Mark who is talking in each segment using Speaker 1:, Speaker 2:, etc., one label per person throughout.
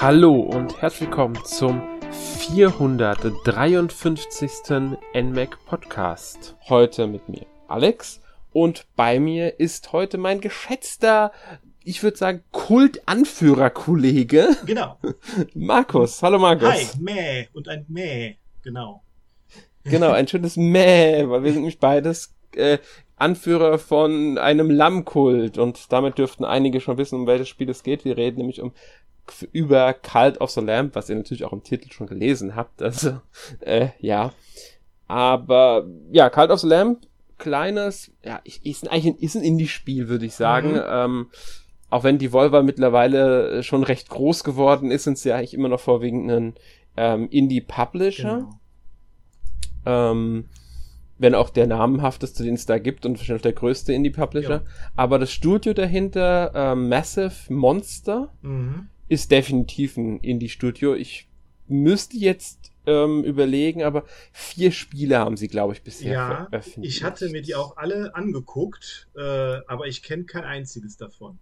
Speaker 1: Hallo und herzlich willkommen zum 453. NMAC Podcast. Heute mit mir Alex und bei mir ist heute mein geschätzter, ich würde sagen, Kultanführer-Kollege.
Speaker 2: Genau.
Speaker 1: Markus. Hallo Markus.
Speaker 2: Hi, Mäh und ein Mäh, genau.
Speaker 1: Genau, ein schönes Mäh, weil wir sind nämlich beides äh, Anführer von einem Lammkult und damit dürften einige schon wissen, um welches Spiel es geht. Wir reden nämlich um über Cult of the Lamb, was ihr natürlich auch im Titel schon gelesen habt. Also, äh, ja. Aber ja, Cult of the Lamb, kleines, ja, ist eigentlich ein, ist ein Indie-Spiel, würde ich sagen. Mhm. Ähm, auch wenn die Volva mittlerweile schon recht groß geworden ist, sind sie ja eigentlich immer noch vorwiegend ein ähm, Indie-Publisher. Genau. Ähm, wenn auch der namenhafteste, den es da gibt und wahrscheinlich der größte Indie-Publisher. Ja. Aber das Studio dahinter, äh, Massive Monster, mhm. Ist definitiv ein Indie-Studio. Ich müsste jetzt ähm, überlegen, aber vier Spiele haben sie, glaube ich, bisher
Speaker 2: ja, veröffentlicht. Ich hatte mir die auch alle angeguckt, äh, aber ich kenne kein einziges davon.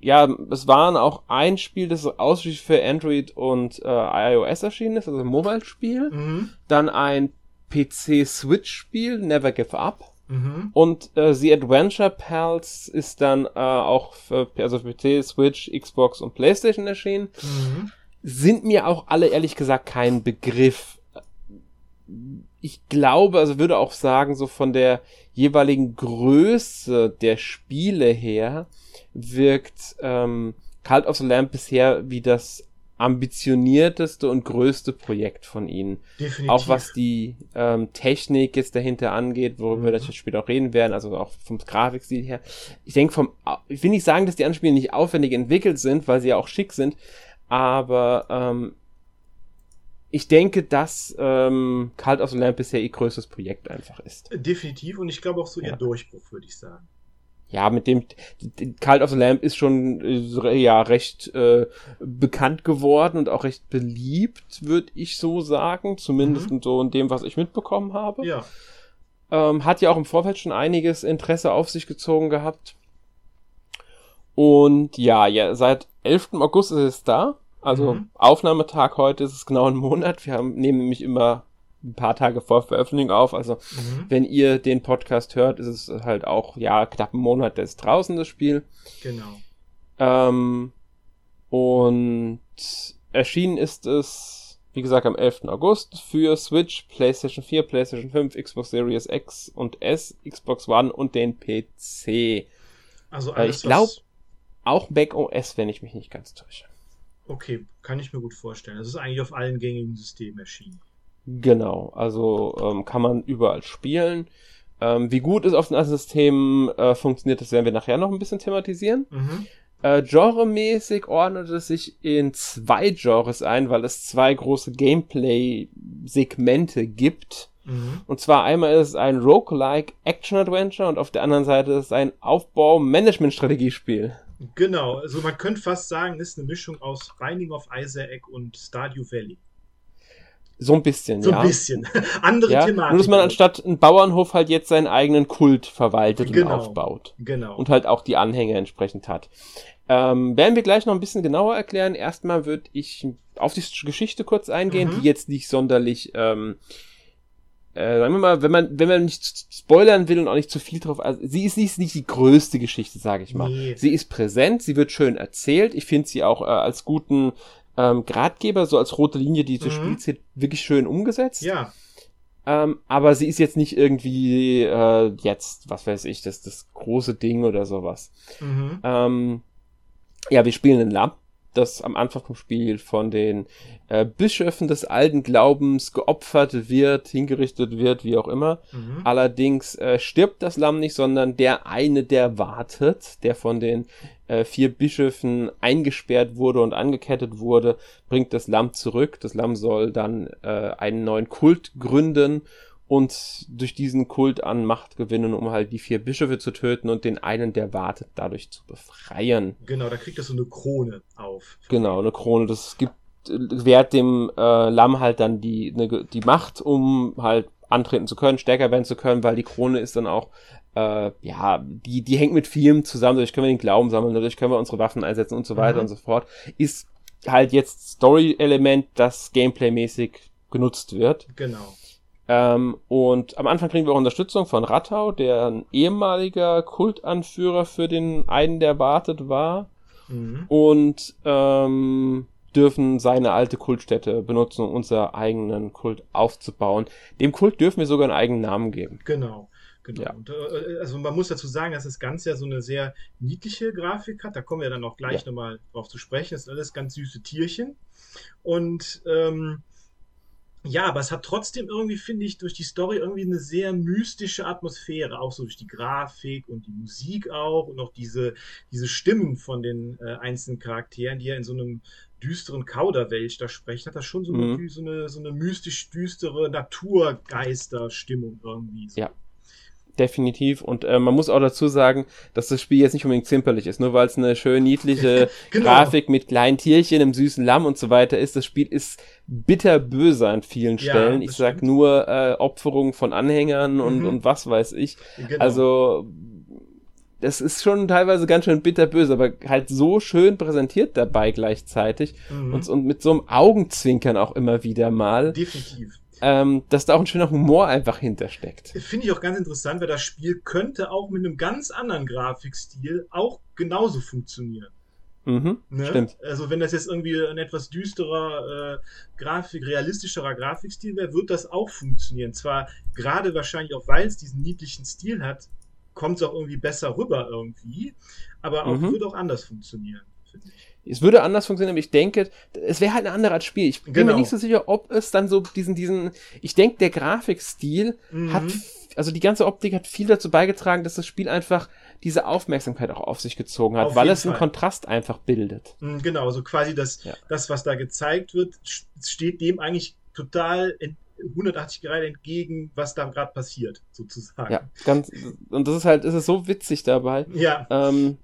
Speaker 1: Ja, es waren auch ein Spiel, das ausschließlich für Android und äh, iOS erschienen ist, also ein Mobile-Spiel. Mhm. Dann ein PC-Switch-Spiel, Never Give Up. Mhm. Und äh, The Adventure Pals ist dann äh, auch für, also für PC, Switch, Xbox und PlayStation erschienen. Mhm. Sind mir auch alle ehrlich gesagt kein Begriff. Ich glaube, also würde auch sagen, so von der jeweiligen Größe der Spiele her wirkt ähm, Cult of the Lamp bisher wie das ambitionierteste und größte Projekt von ihnen. Definitiv. Auch was die ähm, Technik jetzt dahinter angeht, worüber mhm. wir später auch reden werden, also auch vom Grafikstil her. Ich denke vom, ich will nicht sagen, dass die Anspiele nicht aufwendig entwickelt sind, weil sie ja auch schick sind, aber ähm, ich denke, dass ähm, Cult of the Lamp bisher ihr größtes Projekt einfach ist.
Speaker 2: Definitiv und ich glaube auch so ihr ja. Durchbruch, würde ich sagen
Speaker 1: ja, mit dem Cult of the Lamp ist schon äh, ja recht äh, bekannt geworden und auch recht beliebt, würde ich so sagen, zumindest mhm. so in dem, was ich mitbekommen habe. Ja. Ähm, hat ja auch im Vorfeld schon einiges Interesse auf sich gezogen gehabt. Und ja, ja, seit 11. August ist es da. Also mhm. Aufnahmetag heute ist es genau ein Monat. Wir haben, nehmen nämlich immer ein paar Tage vor Veröffentlichung auf. Also mhm. wenn ihr den Podcast hört, ist es halt auch, ja, knapp einen Monat ist draußen das Spiel.
Speaker 2: Genau.
Speaker 1: Ähm, und erschienen ist es, wie gesagt, am 11. August für Switch, PlayStation 4, PlayStation 5, Xbox Series X und S, Xbox One und den PC. Also alles, ich glaube, auch Mac OS, wenn ich mich nicht ganz täusche.
Speaker 2: Okay, kann ich mir gut vorstellen. Das ist eigentlich auf allen gängigen Systemen erschienen.
Speaker 1: Genau, also ähm, kann man überall spielen. Ähm, wie gut es auf den anderen Systemen äh, funktioniert, das werden wir nachher noch ein bisschen thematisieren. Mhm. Äh, genremäßig ordnet es sich in zwei Genres ein, weil es zwei große Gameplay-Segmente gibt. Mhm. Und zwar einmal ist es ein Roguelike Action Adventure und auf der anderen Seite ist es ein Aufbau-Management-Strategiespiel.
Speaker 2: Genau, also man könnte fast sagen, ist eine Mischung aus Binding of Isaac und Stardew Valley.
Speaker 1: So ein bisschen,
Speaker 2: so
Speaker 1: ja.
Speaker 2: So ein bisschen. Andere
Speaker 1: ja, Thematik. Nur, dass man anstatt einen Bauernhof halt jetzt seinen eigenen Kult verwaltet genau, und aufbaut.
Speaker 2: Genau.
Speaker 1: Und halt auch die Anhänger entsprechend hat. Ähm, werden wir gleich noch ein bisschen genauer erklären. Erstmal würde ich auf die Geschichte kurz eingehen, mhm. die jetzt nicht sonderlich, ähm, äh, sagen wir mal, wenn man, wenn man nicht spoilern will und auch nicht zu viel drauf, also sie ist nicht, nicht die größte Geschichte, sage ich mal. Nee. Sie ist präsent, sie wird schön erzählt. Ich finde sie auch äh, als guten ähm, Gradgeber, so als rote Linie, die mhm. Spiel wirklich schön umgesetzt.
Speaker 2: Ja.
Speaker 1: Ähm, aber sie ist jetzt nicht irgendwie äh, jetzt, was weiß ich, das das große Ding oder sowas. Mhm. Ähm, ja, wir spielen in Lamp das am Anfang vom Spiel von den äh, Bischöfen des alten Glaubens geopfert wird, hingerichtet wird, wie auch immer. Mhm. Allerdings äh, stirbt das Lamm nicht, sondern der eine, der wartet, der von den äh, vier Bischöfen eingesperrt wurde und angekettet wurde, bringt das Lamm zurück. Das Lamm soll dann äh, einen neuen Kult gründen und durch diesen Kult an Macht gewinnen, um halt die vier Bischöfe zu töten und den einen, der wartet, dadurch zu befreien.
Speaker 2: Genau, da kriegt er so eine Krone auf.
Speaker 1: Genau, eine Krone. Das gibt, wehrt dem äh, Lamm halt dann die, ne, die Macht, um halt antreten zu können, stärker werden zu können, weil die Krone ist dann auch, äh, ja, die, die hängt mit vielem zusammen, dadurch können wir den Glauben sammeln, dadurch können wir unsere Waffen einsetzen und so weiter mhm. und so fort. Ist halt jetzt Story-Element, das Gameplay-mäßig genutzt wird.
Speaker 2: Genau.
Speaker 1: Ähm, und am Anfang kriegen wir auch Unterstützung von Rattau, der ein ehemaliger Kultanführer für den einen, der wartet war. Mhm. Und ähm, dürfen seine alte Kultstätte benutzen, um unser eigenen Kult aufzubauen. Dem Kult dürfen wir sogar einen eigenen Namen geben.
Speaker 2: Genau. Genau. Ja. Und, äh, also man muss dazu sagen, dass das Ganze ja so eine sehr niedliche Grafik hat. Da kommen wir dann auch gleich ja. nochmal drauf zu sprechen. Das sind alles ganz süße Tierchen. Und ähm, ja, aber es hat trotzdem irgendwie, finde ich, durch die Story irgendwie eine sehr mystische Atmosphäre, auch so durch die Grafik und die Musik auch und auch diese, diese Stimmen von den äh, einzelnen Charakteren, die ja in so einem düsteren Kauderwelsch da sprechen, hat das schon so, mhm. eine, so eine, so eine mystisch düstere Naturgeister-Stimmung irgendwie. So.
Speaker 1: Ja, definitiv. Und äh, man muss auch dazu sagen, dass das Spiel jetzt nicht unbedingt zimperlich ist. Nur weil es eine schön niedliche genau. Grafik mit kleinen Tierchen, einem süßen Lamm und so weiter ist. Das Spiel ist bitterböse an vielen Stellen. Ja, ich sag nur äh, Opferung von Anhängern und, mhm. und was weiß ich. Genau. Also das ist schon teilweise ganz schön bitterböse, aber halt so schön präsentiert dabei gleichzeitig mhm. und, und mit so einem Augenzwinkern auch immer wieder mal.
Speaker 2: Definitiv
Speaker 1: ähm, dass da auch ein schöner Humor einfach hintersteckt.
Speaker 2: Finde ich auch ganz interessant, weil das Spiel könnte auch mit einem ganz anderen Grafikstil auch genauso funktionieren.
Speaker 1: Mhm, ne? Stimmt.
Speaker 2: Also wenn das jetzt irgendwie ein etwas düsterer äh, Grafik, realistischerer Grafikstil wäre, wird das auch funktionieren. Zwar gerade wahrscheinlich auch, weil es diesen niedlichen Stil hat, kommt es auch irgendwie besser rüber irgendwie, aber auch mhm. wird auch anders funktionieren,
Speaker 1: finde ich. Es würde anders funktionieren, aber ich denke, es wäre halt ein anderes Spiel. Ich bin genau. mir nicht so sicher, ob es dann so diesen, diesen, ich denke, der Grafikstil mhm. hat, also die ganze Optik hat viel dazu beigetragen, dass das Spiel einfach diese Aufmerksamkeit auch auf sich gezogen hat, auf weil es einen Kontrast einfach bildet.
Speaker 2: Mhm, genau, so quasi das, ja. das, was da gezeigt wird, steht dem eigentlich total 180 Grad entgegen, was da gerade passiert, sozusagen.
Speaker 1: Ja, ganz, und das ist halt, es ist so witzig dabei.
Speaker 2: Ja.
Speaker 1: Ähm,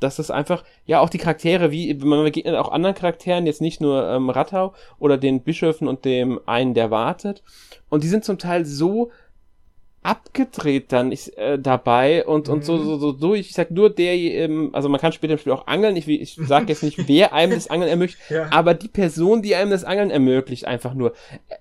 Speaker 1: dass es einfach, ja, auch die Charaktere, wie, man begegnet auch anderen Charakteren, jetzt nicht nur ähm, Rattau oder den Bischöfen und dem einen, der wartet. Und die sind zum Teil so abgedreht dann ich, äh, dabei und, mhm. und so, so, so durch. Ich sag nur der, ähm, also man kann später im Spiel auch angeln. Ich, ich sag jetzt nicht, wer einem das Angeln ermöglicht, ja. aber die Person, die einem das Angeln ermöglicht, einfach nur. Äh,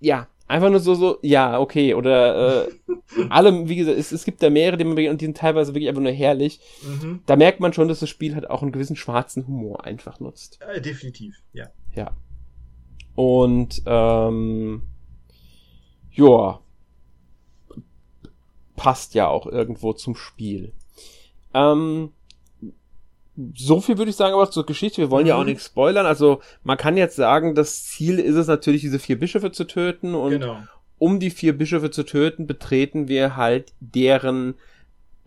Speaker 1: ja, Einfach nur so, so, ja, okay. Oder äh, alle, wie gesagt, es, es gibt da mehrere, die man und die sind teilweise wirklich einfach nur herrlich. Mhm. Da merkt man schon, dass das Spiel halt auch einen gewissen schwarzen Humor einfach nutzt.
Speaker 2: Äh, definitiv, ja.
Speaker 1: Ja. Und ähm, ja, passt ja auch irgendwo zum Spiel. Ähm, so viel würde ich sagen, aber zur Geschichte. Wir wollen mhm. ja auch mhm. nichts spoilern. Also man kann jetzt sagen, das Ziel ist es natürlich, diese vier Bischöfe zu töten und genau. um die vier Bischöfe zu töten, betreten wir halt deren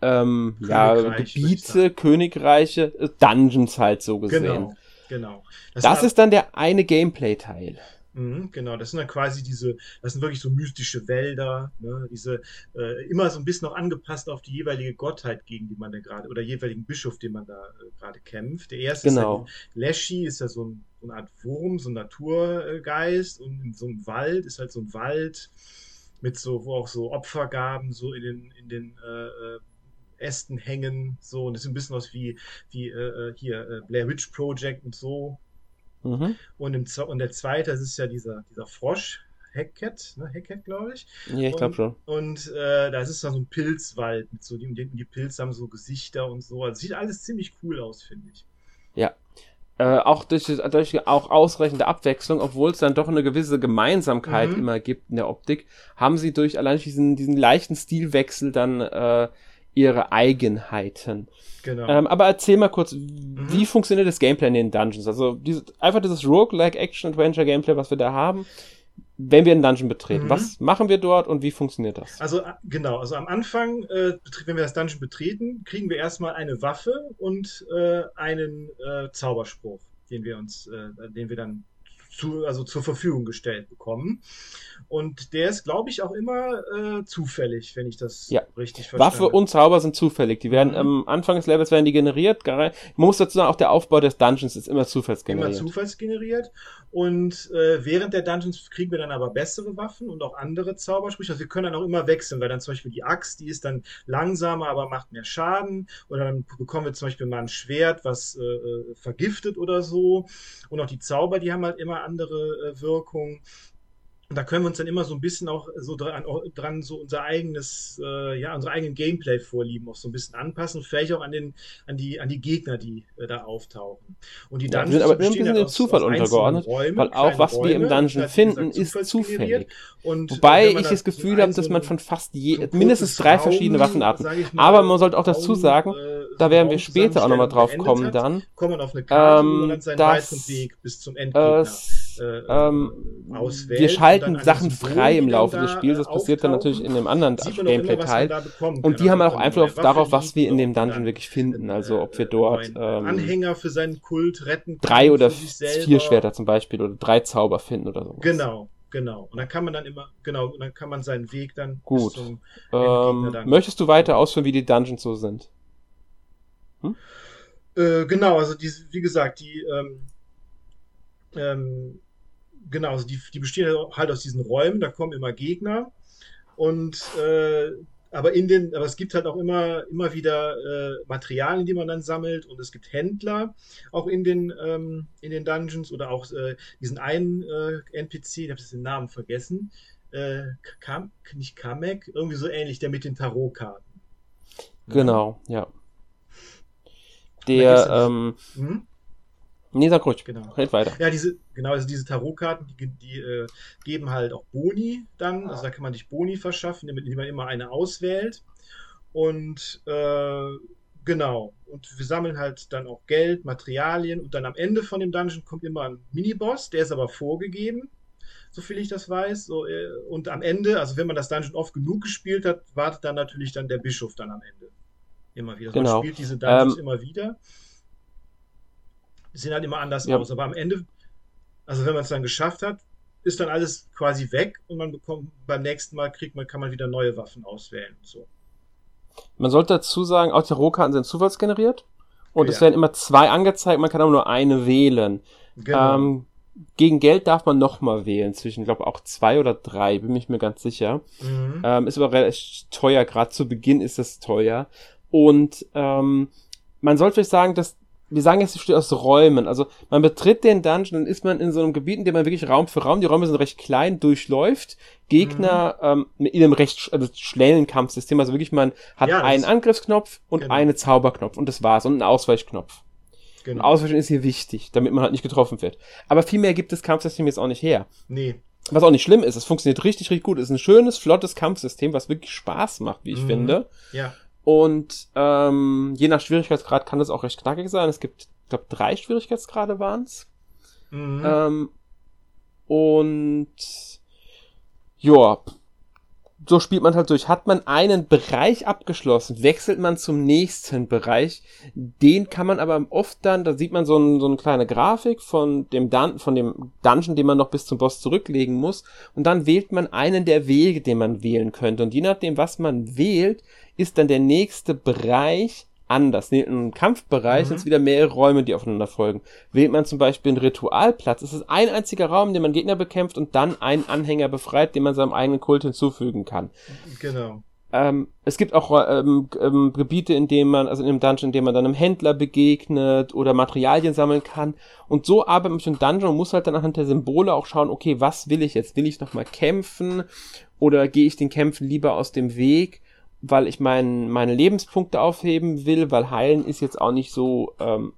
Speaker 1: ähm, ja, Gebiete, Königreiche, äh, Dungeons halt so gesehen.
Speaker 2: Genau, genau.
Speaker 1: Das, das ist dann der eine Gameplay-Teil.
Speaker 2: Mhm, genau, das sind dann quasi diese, das sind wirklich so mystische Wälder, ne, diese äh, immer so ein bisschen noch angepasst auf die jeweilige Gottheit, gegen die man da gerade, oder jeweiligen Bischof, den man da äh, gerade kämpft. Der erste
Speaker 1: genau.
Speaker 2: ist halt Leschi, ist ja so, ein, so, eine Art Wurm, so ein Naturgeist und in so einem Wald ist halt so ein Wald mit so, wo auch so Opfergaben so in den, in den äh, äh Ästen hängen, so, und das sieht ein bisschen aus wie, wie äh, äh hier Blair Witch Project und so, Mhm. Und, im, und der zweite, das ist ja dieser, dieser Frosch, Hackcat, ne? Hackcat, glaube ich.
Speaker 1: Ja, ich glaube schon.
Speaker 2: Und äh, da ist dann so ein Pilzwald mit so, die, die Pilze haben so Gesichter und so. Also sieht alles ziemlich cool aus, finde ich.
Speaker 1: Ja. Äh, auch durch, durch auch ausreichende Abwechslung, obwohl es dann doch eine gewisse Gemeinsamkeit mhm. immer gibt in der Optik, haben sie durch allein diesen, diesen leichten Stilwechsel dann äh, ihre Eigenheiten.
Speaker 2: Genau.
Speaker 1: Ähm, aber erzähl mal kurz, mhm. wie funktioniert das Gameplay in den Dungeons? Also diese, einfach dieses Roguelike Action Adventure Gameplay, was wir da haben, wenn wir einen Dungeon betreten. Mhm. Was machen wir dort und wie funktioniert das?
Speaker 2: Also äh, genau, also am Anfang, äh, wenn wir das Dungeon betreten, kriegen wir erstmal eine Waffe und äh, einen äh, Zauberspruch, den wir uns, äh, den wir dann zu, also zur Verfügung gestellt bekommen. Und der ist, glaube ich, auch immer äh, zufällig, wenn ich das
Speaker 1: ja.
Speaker 2: richtig verstehe.
Speaker 1: Waffe und Zauber sind zufällig. Die werden mhm. am Anfang des Levels werden die generiert. Man muss dazu sagen, auch der Aufbau des Dungeons ist immer zufallsgeneriert.
Speaker 2: Immer zufallsgeneriert. Und äh, während der Dungeons kriegen wir dann aber bessere Waffen und auch andere Zaubersprüche. Also wir können dann auch immer wechseln, weil dann zum Beispiel die Axt, die ist dann langsamer, aber macht mehr Schaden. Oder dann bekommen wir zum Beispiel mal ein Schwert, was äh, äh vergiftet oder so. Und auch die Zauber, die haben halt immer andere äh, Wirkungen. Und da können wir uns dann immer so ein bisschen auch so dran, dran so unser eigenes, äh, ja, unsere eigenen Gameplay-Vorlieben auch so ein bisschen anpassen, vielleicht auch an den, an die, an die Gegner, die äh, da auftauchen. Und die
Speaker 1: ja, Dungeons sind aber bisschen dem Zufall untergeordnet, Räume, weil auch was Räume, wir im Dungeon finden, gesagt, ist zufällig. Und, Wobei ich das Gefühl habe, dass man von fast je, so mindestens drei Raum, verschiedene Waffenarten. Mal, aber man sollte auch dazu sagen, äh, da werden wir später auch nochmal drauf kommen hat, dann.
Speaker 2: Kommt man auf eine Karte ähm, und dann seinen weiteren Weg bis zum Endgegner.
Speaker 1: Äh, ähm, auswählt. Wir schalten Sachen frei im Laufe des Spiels. Das passiert dann natürlich in einem anderen Gameplay-Teil. Und die haben auch Einfluss darauf, was wir in dem Dungeon wirklich finden. Also ob wir dort
Speaker 2: ähm, Anhänger für seinen Kult retten
Speaker 1: drei oder vier Schwerter zum Beispiel oder drei Zauber finden oder so.
Speaker 2: Genau. Genau. Und dann kann man dann immer, genau, und dann kann man seinen Weg dann
Speaker 1: Gut. Ähm, möchtest du weiter ausführen, wie die Dungeons so sind?
Speaker 2: Hm? Äh, genau, also die, wie gesagt, die, ähm, ähm, genau, also die, die bestehen halt aus diesen Räumen, da kommen immer Gegner und äh, aber in den, aber es gibt halt auch immer, immer wieder äh, Materialien, die man dann sammelt und es gibt Händler auch in den, ähm, in den Dungeons oder auch äh, diesen einen äh, NPC, ich habe jetzt den Namen vergessen, äh, Kam, nicht Kamek, irgendwie so ähnlich, der mit den Tarotkarten.
Speaker 1: Genau, ja. Der, ähm, hm? Nee, sag ruhig.
Speaker 2: Genau. Red weiter. Ja, diese, genau, also diese Tarotkarten, die, die äh, geben halt auch Boni dann. Also da kann man sich Boni verschaffen, indem man immer eine auswählt. Und äh, genau. Und wir sammeln halt dann auch Geld, Materialien und dann am Ende von dem Dungeon kommt immer ein Miniboss, der ist aber vorgegeben, soviel ich das weiß. So, äh, und am Ende, also wenn man das Dungeon oft genug gespielt hat, wartet dann natürlich dann der Bischof dann am Ende. Immer wieder.
Speaker 1: Genau.
Speaker 2: Man spielt diese Dungeons ähm, immer wieder. Die sehen halt immer anders ja. aus. Aber am Ende, also wenn man es dann geschafft hat, ist dann alles quasi weg und man bekommt beim nächsten Mal kriegt man, kann man wieder neue Waffen auswählen. So.
Speaker 1: Man sollte dazu sagen, auch die Rohkarten sind zufallsgeneriert und ja. es werden immer zwei angezeigt, man kann aber nur eine wählen. Genau. Ähm, gegen Geld darf man nochmal wählen, zwischen, ich glaube, auch zwei oder drei, bin ich mir ganz sicher. Mhm. Ähm, ist aber relativ teuer, gerade zu Beginn ist es teuer. Und ähm, man sollte vielleicht sagen, dass wir sagen jetzt, es besteht aus Räumen. Also man betritt den Dungeon, dann ist man in so einem Gebiet, in dem man wirklich Raum für Raum, die Räume sind recht klein, durchläuft, Gegner mhm. ähm, in einem recht also schnellen Kampfsystem. Also wirklich, man hat ja, einen Angriffsknopf und genau. einen Zauberknopf und das war's und einen Ausweichknopf. Genau. Ausweichen ist hier wichtig, damit man halt nicht getroffen wird. Aber viel mehr gibt das Kampfsystem jetzt auch nicht her.
Speaker 2: Nee.
Speaker 1: Was auch nicht schlimm ist, es funktioniert richtig, richtig gut. Es ist ein schönes, flottes Kampfsystem, was wirklich Spaß macht, wie ich mhm. finde.
Speaker 2: Ja.
Speaker 1: Und ähm, je nach Schwierigkeitsgrad kann das auch recht knackig sein. Es gibt, ich glaube, drei Schwierigkeitsgrade waren's. Mhm. Ähm, und ja, so spielt man halt durch. Hat man einen Bereich abgeschlossen, wechselt man zum nächsten Bereich. Den kann man aber oft dann, da sieht man so, ein, so eine kleine Grafik von dem, Dun von dem Dungeon, den man noch bis zum Boss zurücklegen muss. Und dann wählt man einen der Wege, den man wählen könnte. Und je nachdem, was man wählt, ist dann der nächste Bereich anders. Im Kampfbereich mhm. sind es wieder mehrere Räume, die aufeinander folgen. Wählt man zum Beispiel einen Ritualplatz, ist es ein einziger Raum, in dem man Gegner bekämpft und dann einen Anhänger befreit, den man seinem eigenen Kult hinzufügen kann.
Speaker 2: Genau.
Speaker 1: Ähm, es gibt auch ähm, ähm, Gebiete, in denen man, also in einem Dungeon, in dem man dann einem Händler begegnet oder Materialien sammeln kann. Und so arbeitet man mit dem Dungeon und muss halt dann anhand der Symbole auch schauen, okay, was will ich jetzt? Will ich nochmal kämpfen? Oder gehe ich den Kämpfen lieber aus dem Weg? Weil ich mein, meine Lebenspunkte aufheben will, weil heilen ist jetzt auch nicht so ähm,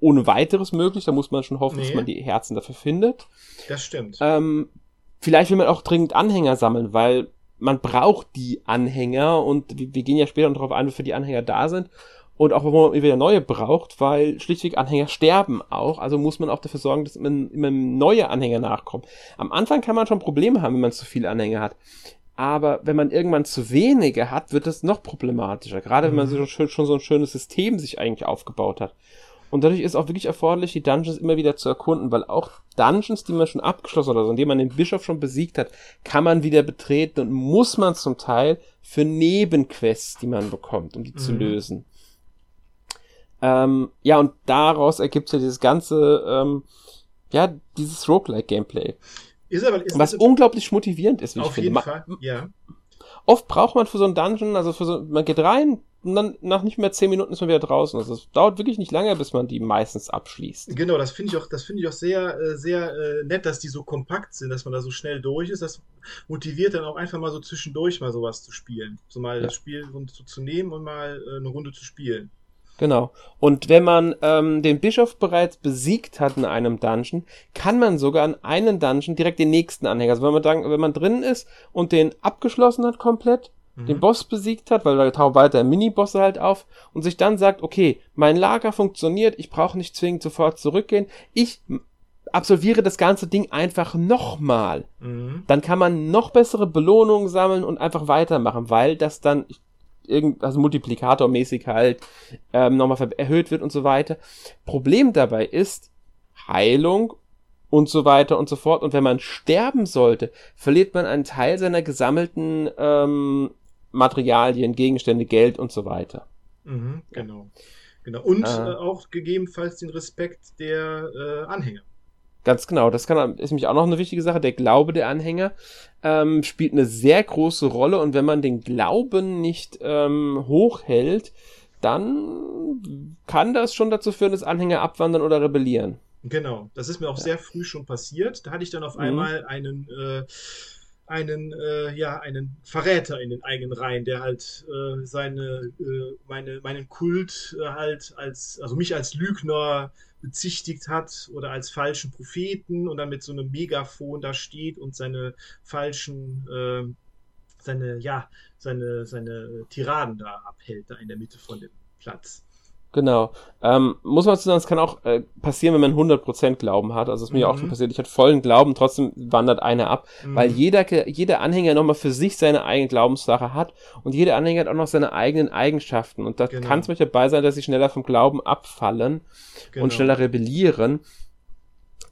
Speaker 1: ohne weiteres möglich. Da muss man schon hoffen, nee. dass man die Herzen dafür findet.
Speaker 2: Das stimmt.
Speaker 1: Ähm, vielleicht will man auch dringend Anhänger sammeln, weil man braucht die Anhänger und wir, gehen ja später noch darauf ein, wofür die Anhänger da sind. Und auch, wo man wieder neue braucht, weil schlichtweg Anhänger sterben auch. Also muss man auch dafür sorgen, dass man immer neue Anhänger nachkommen. Am Anfang kann man schon Probleme haben, wenn man zu viele Anhänger hat. Aber wenn man irgendwann zu wenige hat, wird es noch problematischer. Gerade wenn man mhm. schon, schon so ein schönes System sich eigentlich aufgebaut hat. Und dadurch ist auch wirklich erforderlich, die Dungeons immer wieder zu erkunden, weil auch Dungeons, die man schon abgeschlossen hat, also indem man den Bischof schon besiegt hat, kann man wieder betreten und muss man zum Teil für Nebenquests, die man bekommt, um die mhm. zu lösen. Ähm, ja, und daraus ergibt sich dieses ganze, ähm, ja, dieses Roguelike-Gameplay. Ist aber, ist was unglaublich motivierend ist,
Speaker 2: wie ich finde. Auf jeden Fall, ja.
Speaker 1: Oft braucht man für so einen Dungeon, also für so, man geht rein, und dann nach nicht mehr zehn Minuten ist man wieder draußen. Also es dauert wirklich nicht lange, bis man die meistens abschließt.
Speaker 2: Genau, das finde ich auch, das finde ich auch sehr, äh, sehr äh, nett, dass die so kompakt sind, dass man da so schnell durch ist. Das motiviert dann auch einfach mal so zwischendurch mal sowas zu spielen. So mal ja. das Spiel so zu nehmen und mal äh, eine Runde zu spielen.
Speaker 1: Genau. Und wenn man ähm, den Bischof bereits besiegt hat in einem Dungeon, kann man sogar an einen Dungeon direkt den nächsten anhängen. Also wenn man dann, wenn man drin ist und den abgeschlossen hat komplett, mhm. den Boss besiegt hat, weil da tauchen weiter Mini-Bosse halt auf und sich dann sagt, okay, mein Lager funktioniert, ich brauche nicht zwingend sofort zurückgehen, ich absolviere das ganze Ding einfach nochmal. Mhm. Dann kann man noch bessere Belohnungen sammeln und einfach weitermachen, weil das dann, irgend, also multiplikatormäßig halt ähm, nochmal erhöht wird und so weiter. Problem dabei ist Heilung und so weiter und so fort. Und wenn man sterben sollte, verliert man einen Teil seiner gesammelten ähm, Materialien, Gegenstände, Geld und so weiter.
Speaker 2: Mhm, genau. Genau. Und äh, äh, auch gegebenenfalls den Respekt der äh, Anhänger.
Speaker 1: Ganz genau, das kann, ist nämlich auch noch eine wichtige Sache. Der Glaube der Anhänger ähm, spielt eine sehr große Rolle und wenn man den Glauben nicht ähm, hochhält, dann kann das schon dazu führen, dass Anhänger abwandern oder rebellieren.
Speaker 2: Genau, das ist mir auch ja. sehr früh schon passiert. Da hatte ich dann auf mhm. einmal einen äh, einen, äh, ja, einen Verräter in den eigenen Reihen, der halt äh, seine, äh, meine, meinen Kult äh, halt als, also mich als Lügner bezichtigt hat oder als falschen Propheten und dann mit so einem Megafon da steht und seine falschen, äh, seine, ja, seine, seine Tiraden da abhält, da in der Mitte von dem Platz.
Speaker 1: Genau. Ähm, muss man sagen, es kann auch äh, passieren, wenn man 100% Glauben hat. Also es ist mir mhm. auch schon passiert. Ich hatte vollen Glauben, trotzdem wandert einer ab, mhm. weil jeder, jeder Anhänger nochmal für sich seine eigene Glaubenssache hat und jeder Anhänger hat auch noch seine eigenen Eigenschaften. Und da genau. kann es manchmal dabei sein, dass sie schneller vom Glauben abfallen genau. und schneller rebellieren.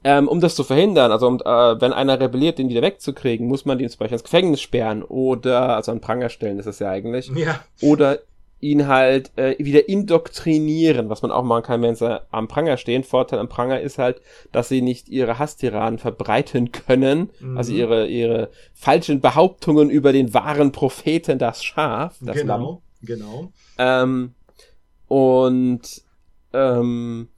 Speaker 1: Ähm, um das zu verhindern, also um, äh, wenn einer rebelliert, den wieder wegzukriegen, muss man den zum Beispiel ins Gefängnis sperren oder, also an Pranger stellen, ist es ja eigentlich.
Speaker 2: Ja.
Speaker 1: Oder ihn halt äh, wieder indoktrinieren, was man auch machen kann, wenn sie am Pranger stehen. Vorteil am Pranger ist halt, dass sie nicht ihre Hasstiraden verbreiten können, mhm. also ihre, ihre falschen Behauptungen über den wahren Propheten, das Schaf, das
Speaker 2: genau,
Speaker 1: Lamm.
Speaker 2: Genau,
Speaker 1: ähm, und ähm,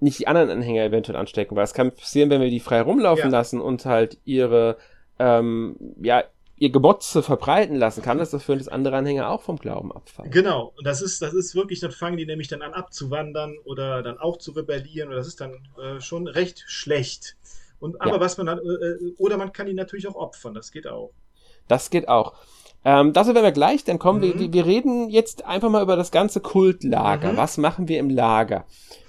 Speaker 1: nicht die anderen Anhänger eventuell anstecken, weil es kann passieren, wenn wir die frei rumlaufen ja. lassen und halt ihre ähm, ja ihr Gemotze verbreiten lassen, kann das dafür führen, dass andere Anhänger auch vom Glauben abfallen.
Speaker 2: Genau, und das ist, das ist wirklich, dann fangen die nämlich dann an abzuwandern oder dann auch zu rebellieren und das ist dann äh, schon recht schlecht. Und aber ja. was man dann, äh, äh, oder man kann ihn natürlich auch opfern, das geht auch.
Speaker 1: Das geht auch. Ähm, dazu werden wir gleich, dann kommen mhm. wir, wir reden jetzt einfach mal über das ganze Kultlager. Mhm. Was machen wir im Lager?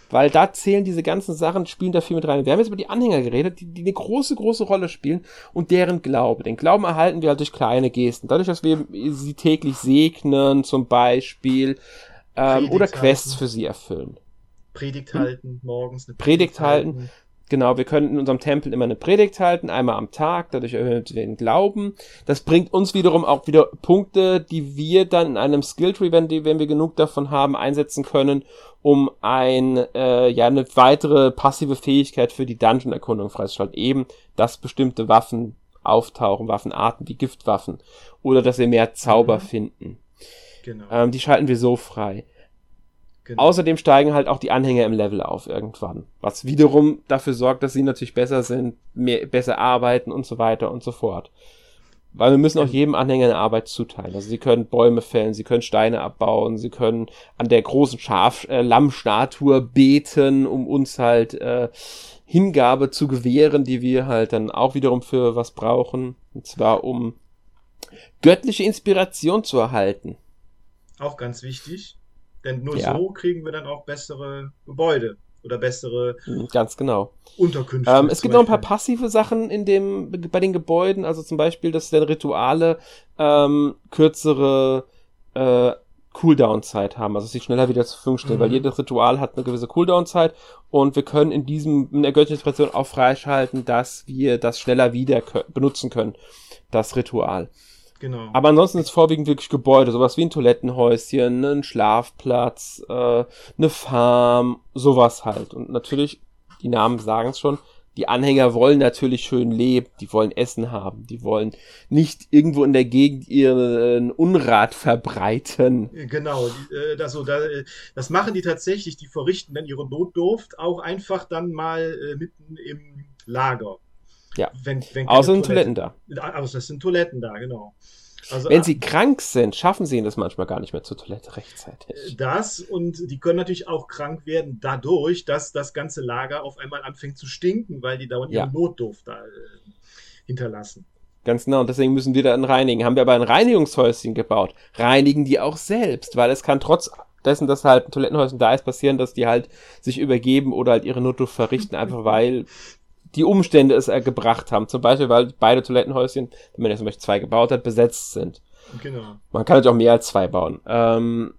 Speaker 1: Weil da zählen diese ganzen Sachen, spielen da viel mit rein. Wir haben jetzt über die Anhänger geredet, die, die eine große, große Rolle spielen und deren Glaube. Den Glauben erhalten wir halt durch kleine Gesten. Dadurch, dass wir sie täglich segnen, zum Beispiel, ähm, oder Quests für sie erfüllen.
Speaker 2: Predigt halten, morgens
Speaker 1: eine Predigt, Predigt halten. halten. Genau, wir können in unserem Tempel immer eine Predigt halten, einmal am Tag, dadurch erhöhen wir den Glauben. Das bringt uns wiederum auch wieder Punkte, die wir dann in einem Skilltree, wenn, die, wenn wir genug davon haben, einsetzen können, um ein, äh, ja, eine weitere passive Fähigkeit für die Dungeon-Erkundung freizuschalten. Eben, dass bestimmte Waffen auftauchen, Waffenarten wie Giftwaffen. Oder dass wir mehr Zauber mhm. finden. Genau. Ähm, die schalten wir so frei. Genau. Außerdem steigen halt auch die Anhänger im Level auf irgendwann. Was wiederum dafür sorgt, dass sie natürlich besser sind, mehr, besser arbeiten und so weiter und so fort. Weil wir müssen auch jedem Anhänger eine Arbeit zuteilen. Also sie können Bäume fällen, sie können Steine abbauen, sie können an der großen Schaf äh, Lammstatue beten, um uns halt äh, Hingabe zu gewähren, die wir halt dann auch wiederum für was brauchen. Und zwar um göttliche Inspiration zu erhalten.
Speaker 2: Auch ganz wichtig. Denn nur ja. so kriegen wir dann auch bessere Gebäude oder bessere
Speaker 1: hm, ganz genau
Speaker 2: Unterkünfte.
Speaker 1: Ähm, es gibt noch ein paar passive Sachen in dem bei den Gebäuden, also zum Beispiel, dass dann Rituale ähm, kürzere äh, Cooldown-Zeit haben, also sich schneller wieder zur Verfügung stellen, mhm. weil jedes Ritual hat eine gewisse Cooldown-Zeit und wir können in diesem, in der göttlichen Inspiration auch freischalten, dass wir das schneller wieder benutzen können, das Ritual. Genau. Aber ansonsten ist es vorwiegend wirklich Gebäude, sowas wie ein Toilettenhäuschen, ein Schlafplatz, äh, eine Farm, sowas halt. Und natürlich, die Namen sagen es schon, die Anhänger wollen natürlich schön leben, die wollen Essen haben, die wollen nicht irgendwo in der Gegend ihren Unrat verbreiten.
Speaker 2: Genau, äh, das, so, das machen die tatsächlich, die verrichten dann ihre Notdurft auch einfach dann mal äh, mitten im Lager.
Speaker 1: Ja, wenn, wenn außer sind Toiletten da.
Speaker 2: Außer es sind Toiletten da, genau.
Speaker 1: Also, Wenn sie krank sind, schaffen sie das manchmal gar nicht mehr zur Toilette rechtzeitig.
Speaker 2: Äh, das und die können natürlich auch krank werden dadurch, dass das ganze Lager auf einmal anfängt zu stinken, weil die dauernd ja. ihre Notduft da äh, hinterlassen.
Speaker 1: Ganz genau, und deswegen müssen wir dann reinigen. Haben wir aber ein Reinigungshäuschen gebaut, reinigen die auch selbst, weil es kann trotz dessen, dass halt ein Toilettenhäuschen da ist, passieren, dass die halt sich übergeben oder halt ihre Notduft verrichten, einfach weil die Umstände es äh, gebracht haben. Zum Beispiel, weil beide Toilettenhäuschen, wenn man jetzt zum Beispiel zwei gebaut hat, besetzt sind. Genau. Man kann natürlich auch mehr als zwei bauen. Ähm,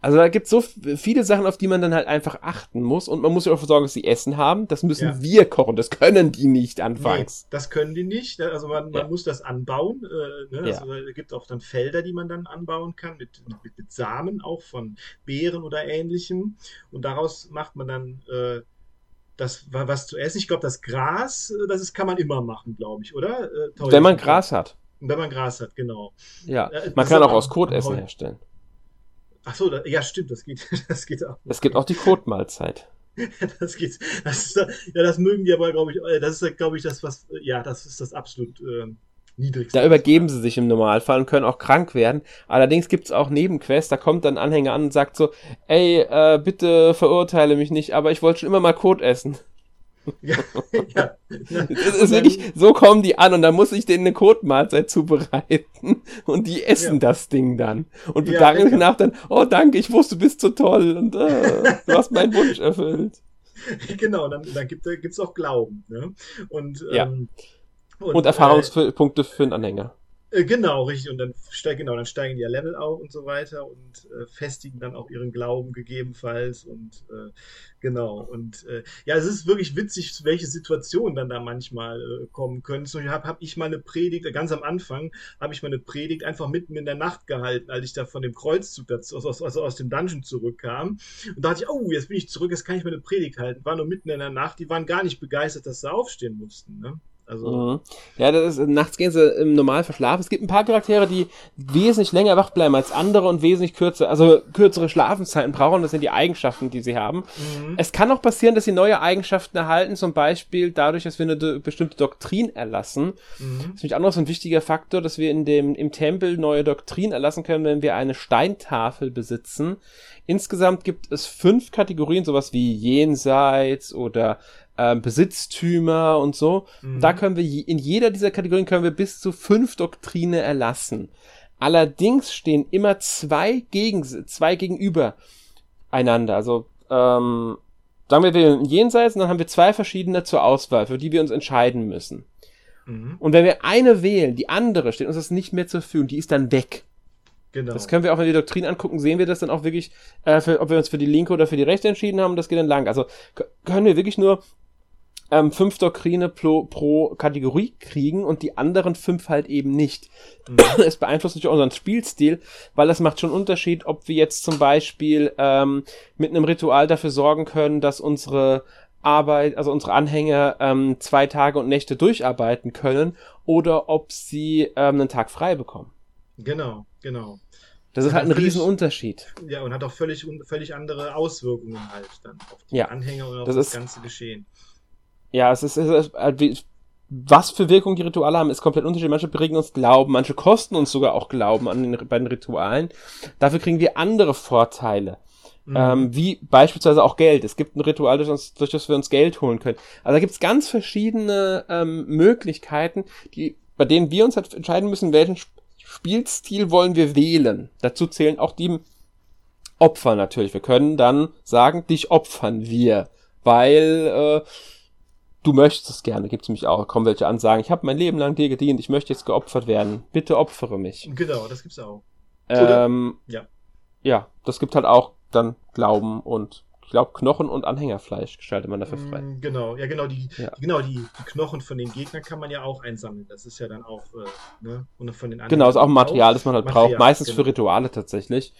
Speaker 1: also da gibt es so viele Sachen, auf die man dann halt einfach achten muss. Und man muss ja auch dafür sorgen, dass sie Essen haben. Das müssen ja. wir kochen. Das können die nicht anfangs.
Speaker 2: Nee, das können die nicht. Also man, man ja. muss das anbauen. Äh, ne? also ja. Es gibt auch dann Felder, die man dann anbauen kann, mit, mit, mit Samen auch von Beeren oder ähnlichem. Und daraus macht man dann äh, das war was zu essen. Ich glaube, das Gras, äh, das ist, kann man immer machen, glaube ich, oder? Äh,
Speaker 1: Wenn man Gras hat.
Speaker 2: Wenn man Gras hat, genau.
Speaker 1: Ja, äh, man kann auch aus Kot Essen herstellen.
Speaker 2: Ach so, da, ja, stimmt, das geht, das geht auch.
Speaker 1: Es gibt auch die Kotmahlzeit.
Speaker 2: das geht, das ist, ja, das mögen die aber, glaube ich, äh, das ist, glaube ich, das, was, ja, das ist das absolut, äh,
Speaker 1: niedrigste. Da übergeben sie sich im Normalfall und können auch krank werden. Allerdings gibt's auch Nebenquests, da kommt dann Anhänger an und sagt so, ey, äh, bitte verurteile mich nicht, aber ich wollte schon immer mal Kot essen. Ja, ja. Das ist wirklich, so kommen die an und dann muss ich denen eine Kotmahlzeit zubereiten und die essen ja. das Ding dann und bedanken ja, sich nach dann, oh danke, ich wusste, du bist so toll und äh, du hast meinen Wunsch erfüllt.
Speaker 2: Genau, dann, dann gibt es auch Glauben. Ne? Und
Speaker 1: ja. ähm, und, und Erfahrungspunkte äh, für einen Anhänger.
Speaker 2: Äh, genau, richtig. Und dann, genau, dann steigen die ja Level auf und so weiter und äh, festigen dann auch ihren Glauben gegebenenfalls. Und äh, genau. Und äh, ja, es ist wirklich witzig, welche Situationen dann da manchmal äh, kommen können. So habe hab ich mal eine Predigt, ganz am Anfang habe ich mal eine Predigt einfach mitten in der Nacht gehalten, als ich da von dem Kreuzzug dazu, aus, also aus dem Dungeon zurückkam. Und da dachte ich, oh, jetzt bin ich zurück, jetzt kann ich mal eine Predigt halten. War nur mitten in der Nacht, die waren gar nicht begeistert, dass sie aufstehen mussten. Ne?
Speaker 1: Also mhm. Ja, das ist, nachts gehen sie im Normal verschlafen. Es gibt ein paar Charaktere, die wesentlich länger wach bleiben als andere und wesentlich kürzer, also kürzere Schlafenszeiten brauchen. Das sind die Eigenschaften, die sie haben. Mhm. Es kann auch passieren, dass sie neue Eigenschaften erhalten, zum Beispiel dadurch, dass wir eine bestimmte Doktrin erlassen. Mhm. Das ist nämlich auch noch so ein wichtiger Faktor, dass wir in dem, im Tempel neue Doktrin erlassen können, wenn wir eine Steintafel besitzen. Insgesamt gibt es fünf Kategorien, sowas wie Jenseits oder äh, Besitztümer und so. Mhm. Da können wir in jeder dieser Kategorien können wir bis zu fünf Doktrine erlassen. Allerdings stehen immer zwei gegen zwei gegenüber einander. Also ähm, sagen wir, wir wählen jenseits und dann haben wir zwei verschiedene zur Auswahl, für die wir uns entscheiden müssen. Mhm. Und wenn wir eine wählen, die andere steht uns das nicht mehr zur Verfügung, die ist dann weg. Genau. Das können wir auch, wenn wir die Doktrin angucken, sehen wir das dann auch wirklich, äh, für, ob wir uns für die linke oder für die rechte entschieden haben, das geht dann lang. Also können wir wirklich nur ähm, fünf Doktrine pro, pro Kategorie kriegen und die anderen fünf halt eben nicht. Mhm. Es beeinflusst natürlich unseren Spielstil, weil das macht schon Unterschied, ob wir jetzt zum Beispiel ähm, mit einem Ritual dafür sorgen können, dass unsere Arbeit, also unsere Anhänger ähm, zwei Tage und Nächte durcharbeiten können oder ob sie ähm, einen Tag frei bekommen.
Speaker 2: Genau, genau.
Speaker 1: Das ist halt ein völlig, Riesenunterschied.
Speaker 2: Ja, und hat auch völlig, völlig andere Auswirkungen halt dann auf die ja, Anhänger und auf das, das ganze Geschehen.
Speaker 1: Ja, es ist, es ist äh, was für Wirkung die Rituale haben, ist komplett unterschiedlich. Manche bringen uns Glauben, manche kosten uns sogar auch Glauben an den, bei den Ritualen. Dafür kriegen wir andere Vorteile. Mhm. Ähm, wie beispielsweise auch Geld. Es gibt ein Ritual, durch, uns, durch das wir uns Geld holen können. Also da gibt es ganz verschiedene ähm, Möglichkeiten, die, bei denen wir uns halt entscheiden müssen, welchen Spielstil wollen wir wählen. Dazu zählen auch die Opfer natürlich. Wir können dann sagen, dich opfern wir, weil äh, du möchtest es gerne, gibt es mich auch, kommen welche an, sagen, ich habe mein Leben lang dir gedient, ich möchte jetzt geopfert werden, bitte opfere mich.
Speaker 2: Genau, das gibt's auch.
Speaker 1: Ähm, ja. ja, das gibt halt auch dann Glauben und ich glaube, Knochen und Anhängerfleisch gestaltet man dafür frei.
Speaker 2: Mm, genau, ja, genau, die, ja. genau die, die, Knochen von den Gegnern kann man ja auch einsammeln. Das ist ja dann auch, äh, ne,
Speaker 1: und von den Genau, ist auch ein Material, das man halt Material, braucht, meistens genau. für Rituale tatsächlich.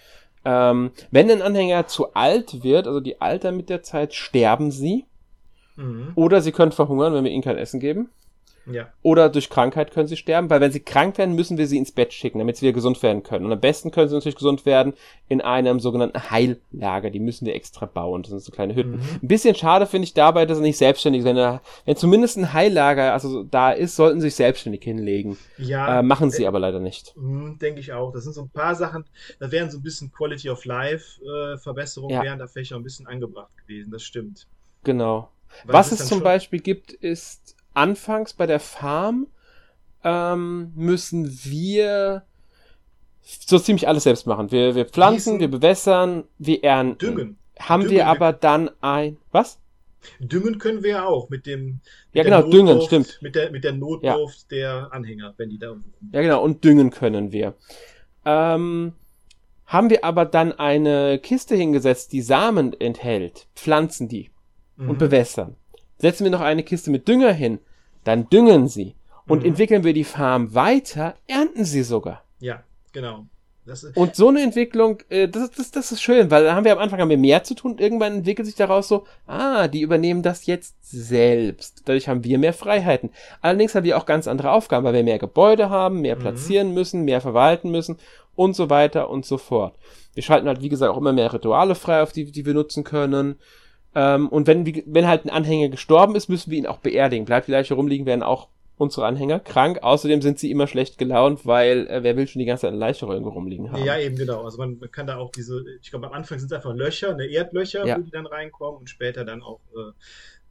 Speaker 1: Ähm, wenn ein Anhänger zu alt wird, also die altern mit der Zeit, sterben sie. Mhm. Oder sie können verhungern, wenn wir ihnen kein Essen geben. Ja. Oder durch Krankheit können sie sterben, weil wenn sie krank werden, müssen wir sie ins Bett schicken, damit sie wieder gesund werden können. Und am besten können sie natürlich gesund werden in einem sogenannten Heillager. Die müssen wir extra bauen. Das sind so kleine Hütten. Mhm. Ein bisschen schade finde ich dabei, dass er nicht selbstständig. Wenn, wenn zumindest ein Heillager also da ist, sollten sie sich selbstständig hinlegen. Ja. Äh, machen sie äh, aber leider nicht.
Speaker 2: Mhm, Denke ich auch. Das sind so ein paar Sachen, da wären so ein bisschen Quality of Life äh, Verbesserungen ja. wären da vielleicht auch ein bisschen angebracht gewesen. Das stimmt.
Speaker 1: Genau. Weil Was es zum Beispiel gibt, ist anfangs bei der Farm ähm, müssen wir so ziemlich alles selbst machen. Wir, wir pflanzen, Gießen, wir bewässern, wir ernten. Düngen. Haben düngen wir aber dann ein. Was?
Speaker 2: Düngen können wir ja auch mit dem. Mit
Speaker 1: ja, genau, Notdurft, düngen, stimmt.
Speaker 2: Mit der, mit der Notdurft ja. der Anhänger, wenn die da.
Speaker 1: Ja, genau, und düngen können wir. Ähm, haben wir aber dann eine Kiste hingesetzt, die Samen enthält, pflanzen die mhm. und bewässern. Setzen wir noch eine Kiste mit Dünger hin, dann düngen sie. Und mhm. entwickeln wir die Farm weiter, ernten sie sogar.
Speaker 2: Ja, genau.
Speaker 1: und so eine Entwicklung, äh, das, das, das ist schön, weil da haben wir am Anfang haben wir mehr zu tun. Irgendwann entwickelt sich daraus so, ah, die übernehmen das jetzt selbst. Dadurch haben wir mehr Freiheiten. Allerdings haben wir auch ganz andere Aufgaben, weil wir mehr Gebäude haben, mehr mhm. platzieren mhm. müssen, mehr verwalten müssen und so weiter und so fort. Wir schalten halt, wie gesagt, auch immer mehr Rituale frei, auf die, die wir nutzen können. Ähm, und wenn, wenn halt ein Anhänger gestorben ist, müssen wir ihn auch beerdigen. Bleibt die Leiche rumliegen, werden auch unsere Anhänger krank. Außerdem sind sie immer schlecht gelaunt, weil äh, wer will schon die ganze Zeit eine Leiche irgendwo rumliegen haben.
Speaker 2: Ja, eben genau. Also man, man kann da auch diese, ich glaube am Anfang sind es einfach Löcher, eine Erdlöcher, ja. wo die dann reinkommen und später dann auch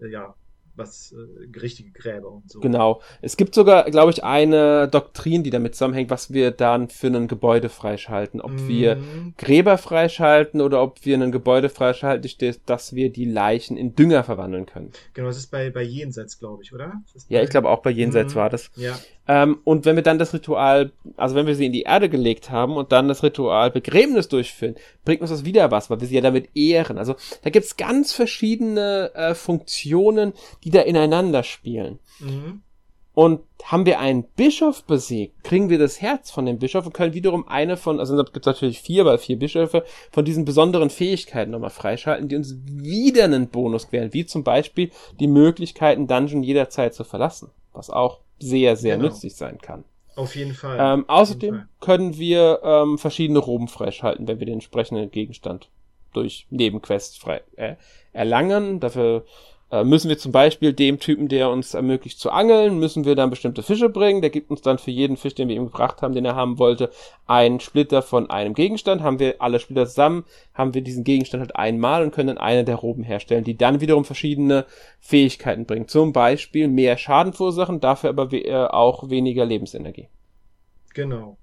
Speaker 2: äh, ja was äh, richtige Gräber und so.
Speaker 1: Genau. Es gibt sogar, glaube ich, eine Doktrin, die damit zusammenhängt, was wir dann für ein Gebäude freischalten. Ob mm. wir Gräber freischalten oder ob wir ein Gebäude freischalten, dass wir die Leichen in Dünger verwandeln können.
Speaker 2: Genau, das ist bei, bei Jenseits, glaube ich, oder?
Speaker 1: Ja, ich glaube auch bei Jenseits mm. war das. Ja. Ähm, und wenn wir dann das Ritual, also wenn wir sie in die Erde gelegt haben und dann das Ritual Begräbnis durchführen, bringt uns das wieder was, weil wir sie ja damit ehren. Also da gibt's ganz verschiedene äh, Funktionen, die da ineinander spielen. Mhm. Und haben wir einen Bischof besiegt, kriegen wir das Herz von dem Bischof und können wiederum eine von, also es gibt natürlich vier, weil vier Bischöfe, von diesen besonderen Fähigkeiten nochmal freischalten, die uns wieder einen Bonus quälen, wie zum Beispiel die Möglichkeit, einen Dungeon jederzeit zu verlassen, was auch sehr, sehr genau. nützlich sein kann.
Speaker 2: Auf jeden Fall.
Speaker 1: Ähm, außerdem Fall. können wir ähm, verschiedene Roben freischalten, wenn wir den entsprechenden Gegenstand durch Nebenquests frei äh, erlangen. Dafür äh, müssen wir zum Beispiel dem Typen, der uns ermöglicht zu angeln, müssen wir dann bestimmte Fische bringen. Der gibt uns dann für jeden Fisch, den wir ihm gebracht haben, den er haben wollte, einen Splitter von einem Gegenstand. Haben wir alle Splitter zusammen, haben wir diesen Gegenstand halt einmal und können dann eine der Roben herstellen, die dann wiederum verschiedene Fähigkeiten bringen. Zum Beispiel mehr Schaden verursachen, dafür aber äh, auch weniger Lebensenergie.
Speaker 2: Genau.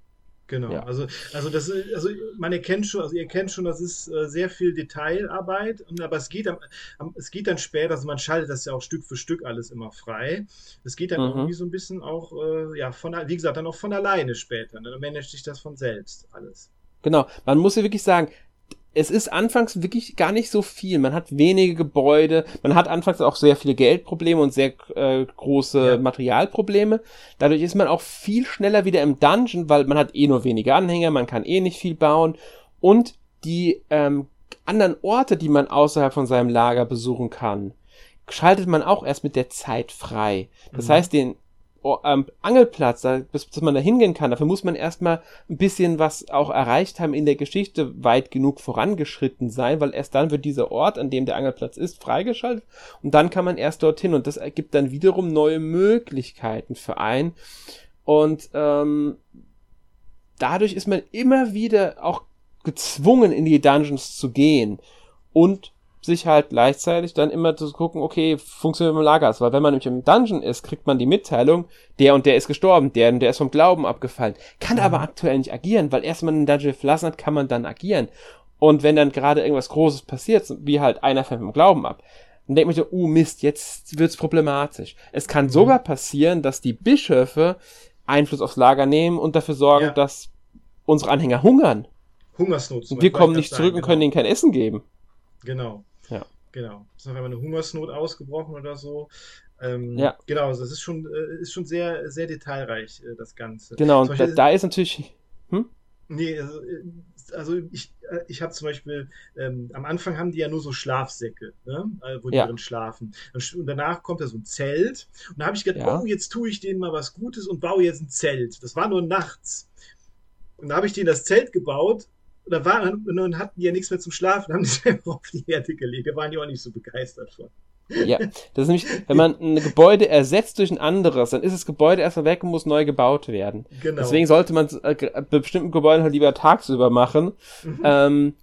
Speaker 2: Genau, ja. also, also das also man erkennt schon, also ihr kennt schon, das ist äh, sehr viel Detailarbeit, und, aber es geht am, am, es geht dann später, also man schaltet das ja auch Stück für Stück alles immer frei. Es geht dann mhm. irgendwie so ein bisschen auch, äh, ja, von wie gesagt, dann auch von alleine später. Ne? Dann managt sich das von selbst alles.
Speaker 1: Genau, man muss ja wirklich sagen, es ist anfangs wirklich gar nicht so viel. Man hat wenige Gebäude, man hat anfangs auch sehr viele Geldprobleme und sehr äh, große ja. Materialprobleme. Dadurch ist man auch viel schneller wieder im Dungeon, weil man hat eh nur wenige Anhänger, man kann eh nicht viel bauen und die ähm, anderen Orte, die man außerhalb von seinem Lager besuchen kann, schaltet man auch erst mit der Zeit frei. Das mhm. heißt, den ähm, Angelplatz, da, bis, bis man da hingehen kann, dafür muss man erstmal ein bisschen was auch erreicht haben in der Geschichte, weit genug vorangeschritten sein, weil erst dann wird dieser Ort, an dem der Angelplatz ist, freigeschaltet und dann kann man erst dorthin und das ergibt dann wiederum neue Möglichkeiten für einen. Und ähm, dadurch ist man immer wieder auch gezwungen in die Dungeons zu gehen und sich halt gleichzeitig dann immer zu gucken, okay, funktioniert mit dem Lager. Weil wenn man nämlich im Dungeon ist, kriegt man die Mitteilung, der und der ist gestorben, der und der ist vom Glauben abgefallen. Kann aber aktuell nicht agieren, weil erst wenn man den Dungeon verlassen hat, kann man dann agieren. Und wenn dann gerade irgendwas Großes passiert, wie halt einer fällt vom Glauben ab, dann denkt man so, uh Mist, jetzt wird's problematisch. Es kann mhm. sogar passieren, dass die Bischöfe Einfluss aufs Lager nehmen und dafür sorgen, ja. dass unsere Anhänger hungern
Speaker 2: Hungersnot.
Speaker 1: Und wir kommen nicht zurück sein, und können genau. denen kein Essen geben.
Speaker 2: Genau.
Speaker 1: Ja.
Speaker 2: Genau. Es ist auf einmal eine Hungersnot ausgebrochen oder so. Ähm, ja. Genau, das ist schon, äh, ist schon sehr, sehr detailreich, äh, das Ganze.
Speaker 1: Genau, und da, da, ist natürlich. Hm?
Speaker 2: Nee, also, äh, also ich, ich habe zum Beispiel, ähm, am Anfang haben die ja nur so Schlafsäcke, ne? wo die ja. drin schlafen. Und danach kommt da so ein Zelt. Und da habe ich gedacht, ja. oh, jetzt tue ich denen mal was Gutes und baue jetzt ein Zelt. Das war nur nachts. Und da habe ich denen das Zelt gebaut dann, waren, und hatten ja nichts mehr zum Schlafen, haben sich einfach auf die Erde gelegt. Da waren die auch nicht so begeistert von.
Speaker 1: Ja, das ist nämlich, wenn man ein Gebäude ersetzt durch ein anderes, dann ist das Gebäude erstmal weg und muss neu gebaut werden. Genau. Deswegen sollte man äh, bei bestimmten Gebäuden halt lieber tagsüber machen. Mhm. Ähm,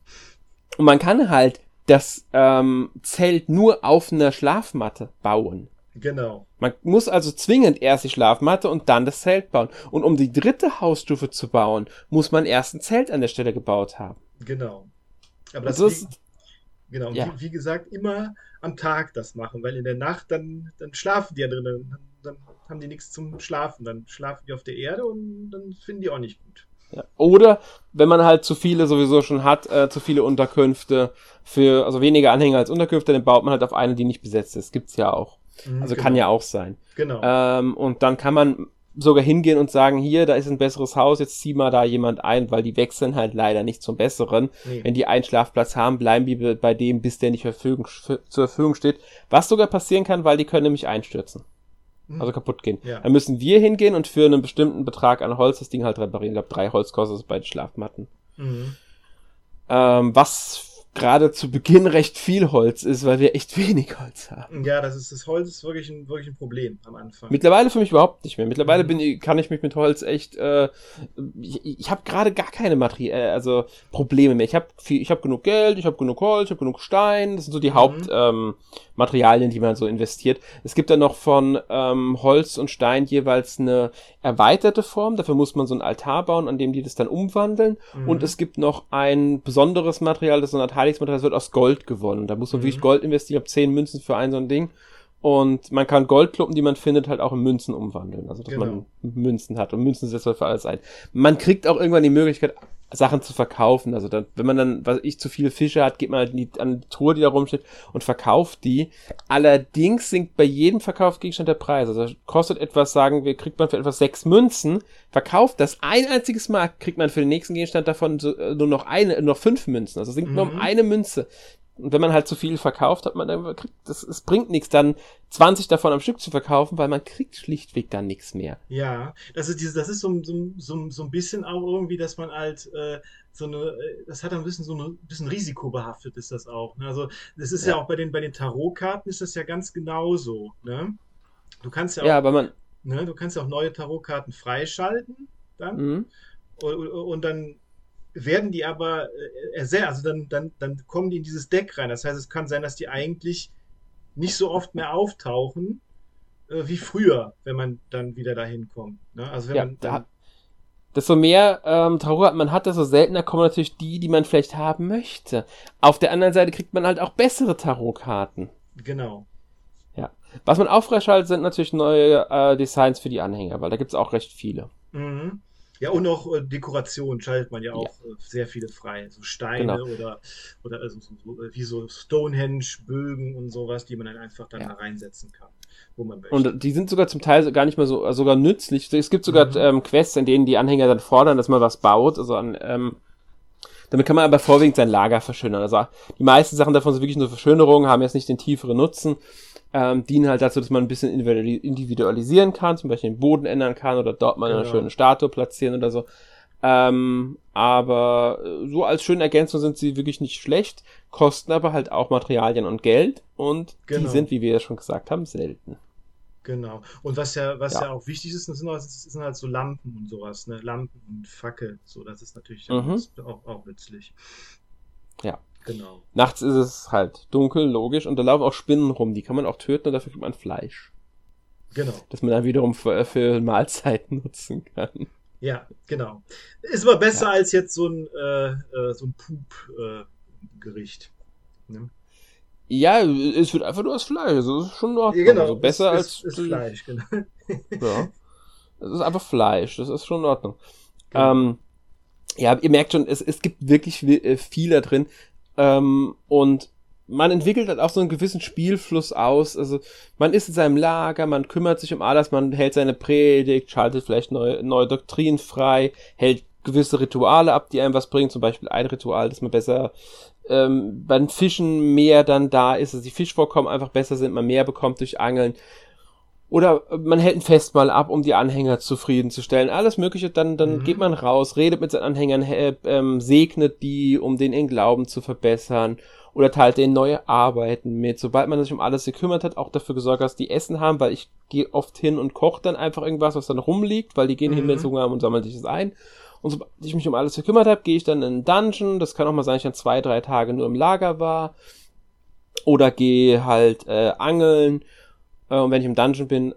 Speaker 1: und man kann halt das ähm, Zelt nur auf einer Schlafmatte bauen.
Speaker 2: Genau.
Speaker 1: Man muss also zwingend erst die Schlafmatte und dann das Zelt bauen. Und um die dritte Hausstufe zu bauen, muss man erst ein Zelt an der Stelle gebaut haben.
Speaker 2: Genau. Aber das also ist, Genau, ja. wie, wie, gesagt, immer am Tag das machen, weil in der Nacht dann, dann schlafen die ja drinnen, dann, dann haben die nichts zum Schlafen, dann schlafen die auf der Erde und dann finden die auch nicht gut.
Speaker 1: Ja. Oder wenn man halt zu viele sowieso schon hat, äh, zu viele Unterkünfte für, also weniger Anhänger als Unterkünfte, dann baut man halt auf eine, die nicht besetzt ist. Gibt's ja auch. Mhm, also genau. kann ja auch sein.
Speaker 2: Genau.
Speaker 1: Ähm, und dann kann man sogar hingehen und sagen, hier, da ist ein besseres Haus, jetzt zieh mal da jemand ein, weil die wechseln halt leider nicht zum Besseren. Nee. Wenn die einen Schlafplatz haben, bleiben die bei dem, bis der nicht Verfügung, zur Verfügung steht. Was sogar passieren kann, weil die können nämlich einstürzen. Mhm. Also kaputt gehen. Ja. Dann müssen wir hingehen und für einen bestimmten Betrag an Holz das Ding halt reparieren. Ich glaube, drei Holz kostet es bei den Schlafmatten. Mhm. Ähm, was gerade zu Beginn recht viel Holz ist, weil wir echt wenig Holz haben.
Speaker 2: Ja, das ist das Holz ist wirklich ein, wirklich ein Problem am Anfang.
Speaker 1: Mittlerweile für mich überhaupt nicht mehr. Mittlerweile mhm. bin, kann ich mich mit Holz echt. Äh, ich ich habe gerade gar keine Materie, äh, also Probleme mehr. Ich habe viel, ich habe genug Geld, ich habe genug Holz, ich habe genug Stein. Das sind so die mhm. Hauptmaterialien, ähm, die man so investiert. Es gibt dann noch von ähm, Holz und Stein jeweils eine erweiterte Form. Dafür muss man so einen Altar bauen, an dem die das dann umwandeln. Mhm. Und es gibt noch ein besonderes Material, das so eine Heiligungsmaterial, das wird aus Gold gewonnen. Da muss man mhm. wirklich Gold investieren. Ich habe zehn Münzen für ein so ein Ding. Und man kann Goldkluppen, die man findet, halt auch in Münzen umwandeln. Also, dass genau. man Münzen hat. Und Münzen setzt man für alles ein. Man kriegt auch irgendwann die Möglichkeit, Sachen zu verkaufen. Also dann, wenn man dann, was ich zu viele Fische hat, geht man halt die, an die Truhe, die da rumsteht und verkauft die. Allerdings sinkt bei jedem Verkaufsgegenstand der Preis. Also kostet etwas, sagen wir, kriegt man für etwas sechs Münzen, verkauft das ein einziges Mal, kriegt man für den nächsten Gegenstand davon so, äh, nur noch eine, nur noch fünf Münzen. Also sinkt mhm. nur um mhm. eine Münze. Und wenn man halt zu viel verkauft, hat man dann kriegt, das, es bringt nichts, dann 20 davon am Stück zu verkaufen, weil man kriegt schlichtweg dann nichts mehr.
Speaker 2: Ja, das ist dieses, das ist so, so, so, so ein bisschen auch irgendwie, dass man halt äh, so eine, äh, das hat ein bisschen so ein bisschen risikobehaftet ist das auch. Ne? Also das ist ja. ja auch bei den bei den Tarotkarten ist das ja ganz genauso. Ne? Du kannst ja auch,
Speaker 1: ja, aber man,
Speaker 2: ne, du kannst ja auch neue Tarotkarten freischalten dann mhm. und, und dann werden die aber äh, sehr, also dann, dann, dann kommen die in dieses Deck rein. Das heißt, es kann sein, dass die eigentlich nicht so oft mehr auftauchen äh, wie früher, wenn man dann wieder dahin kommt. Ne? Also wenn
Speaker 1: ja,
Speaker 2: man
Speaker 1: dann, desto mehr ähm, Tarot man hat, desto seltener kommen natürlich die, die man vielleicht haben möchte. Auf der anderen Seite kriegt man halt auch bessere Tarotkarten.
Speaker 2: Genau.
Speaker 1: Ja. Was man auch freischaltet, sind natürlich neue äh, Designs für die Anhänger, weil da gibt es auch recht viele.
Speaker 2: Mhm. Ja, und auch äh, Dekoration schaltet man ja auch ja. Äh, sehr viele frei. So Steine genau. oder, oder also so, so, wie so Stonehenge-Bögen und sowas, die man dann einfach dann ja. da reinsetzen kann. Wo man möchte.
Speaker 1: Und die sind sogar zum Teil gar nicht mehr so äh, sogar nützlich. Es gibt sogar mhm. ähm, Quests, in denen die Anhänger dann fordern, dass man was baut. Also an, ähm, damit kann man aber vorwiegend sein Lager verschönern. Also die meisten Sachen davon sind wirklich nur Verschönerungen, haben jetzt nicht den tieferen Nutzen ähm, dienen halt dazu, dass man ein bisschen individualisieren kann, zum Beispiel den Boden ändern kann oder dort mal genau. eine schöne Statue platzieren oder so. Ähm, aber äh, so als schöne Ergänzung sind sie wirklich nicht schlecht, kosten aber halt auch Materialien und Geld und genau. die sind, wie wir ja schon gesagt haben, selten.
Speaker 2: Genau. Und was ja, was ja, ja auch wichtig ist, sind, auch, sind halt so Lampen und sowas, ne? Lampen und Fackel. So, das ist natürlich mhm. auch, auch nützlich.
Speaker 1: Ja.
Speaker 2: Genau.
Speaker 1: Nachts ist es halt dunkel, logisch, und da laufen auch Spinnen rum, die kann man auch töten und dafür kriegt man Fleisch.
Speaker 2: Genau.
Speaker 1: Das man dann wiederum für, für Mahlzeiten nutzen kann.
Speaker 2: Ja, genau. Ist aber besser ja. als jetzt so ein, äh, äh so ein Pup-Gericht. Äh, ne?
Speaker 1: Ja, es wird einfach nur das Fleisch. Das ist schon noch
Speaker 2: ja, genau.
Speaker 1: also besser
Speaker 2: es,
Speaker 1: als.
Speaker 2: Ist, ist Fleisch, genau.
Speaker 1: ja. Es ist einfach Fleisch, das ist schon in Ordnung. Genau. Ähm, ja, ihr merkt schon, es, es gibt wirklich äh, viel da drin. Ähm, und man entwickelt halt auch so einen gewissen Spielfluss aus. Also man ist in seinem Lager, man kümmert sich um alles, man hält seine Predigt, schaltet vielleicht neue, neue Doktrinen frei, hält gewisse Rituale ab, die einem was bringen. Zum Beispiel ein Ritual, dass man besser ähm, beim Fischen mehr dann da ist, dass die Fischvorkommen einfach besser sind, man mehr bekommt durch Angeln. Oder man hält ein Festmahl ab, um die Anhänger zufriedenzustellen. Alles Mögliche, dann, dann mhm. geht man raus, redet mit seinen Anhängern, äh, ähm, segnet die, um den in Glauben zu verbessern. Oder teilt denen neue Arbeiten mit. Sobald man sich um alles gekümmert hat, auch dafür gesorgt, dass die Essen haben, weil ich gehe oft hin und koche dann einfach irgendwas, was dann rumliegt, weil die gehen mhm. hin, wenn sie Hunger haben und sammeln sich das ein. Und sobald ich mich um alles gekümmert habe, gehe ich dann in einen Dungeon. Das kann auch mal sein, ich dann zwei, drei Tage nur im Lager war. Oder gehe halt äh, angeln äh, und wenn ich im Dungeon bin,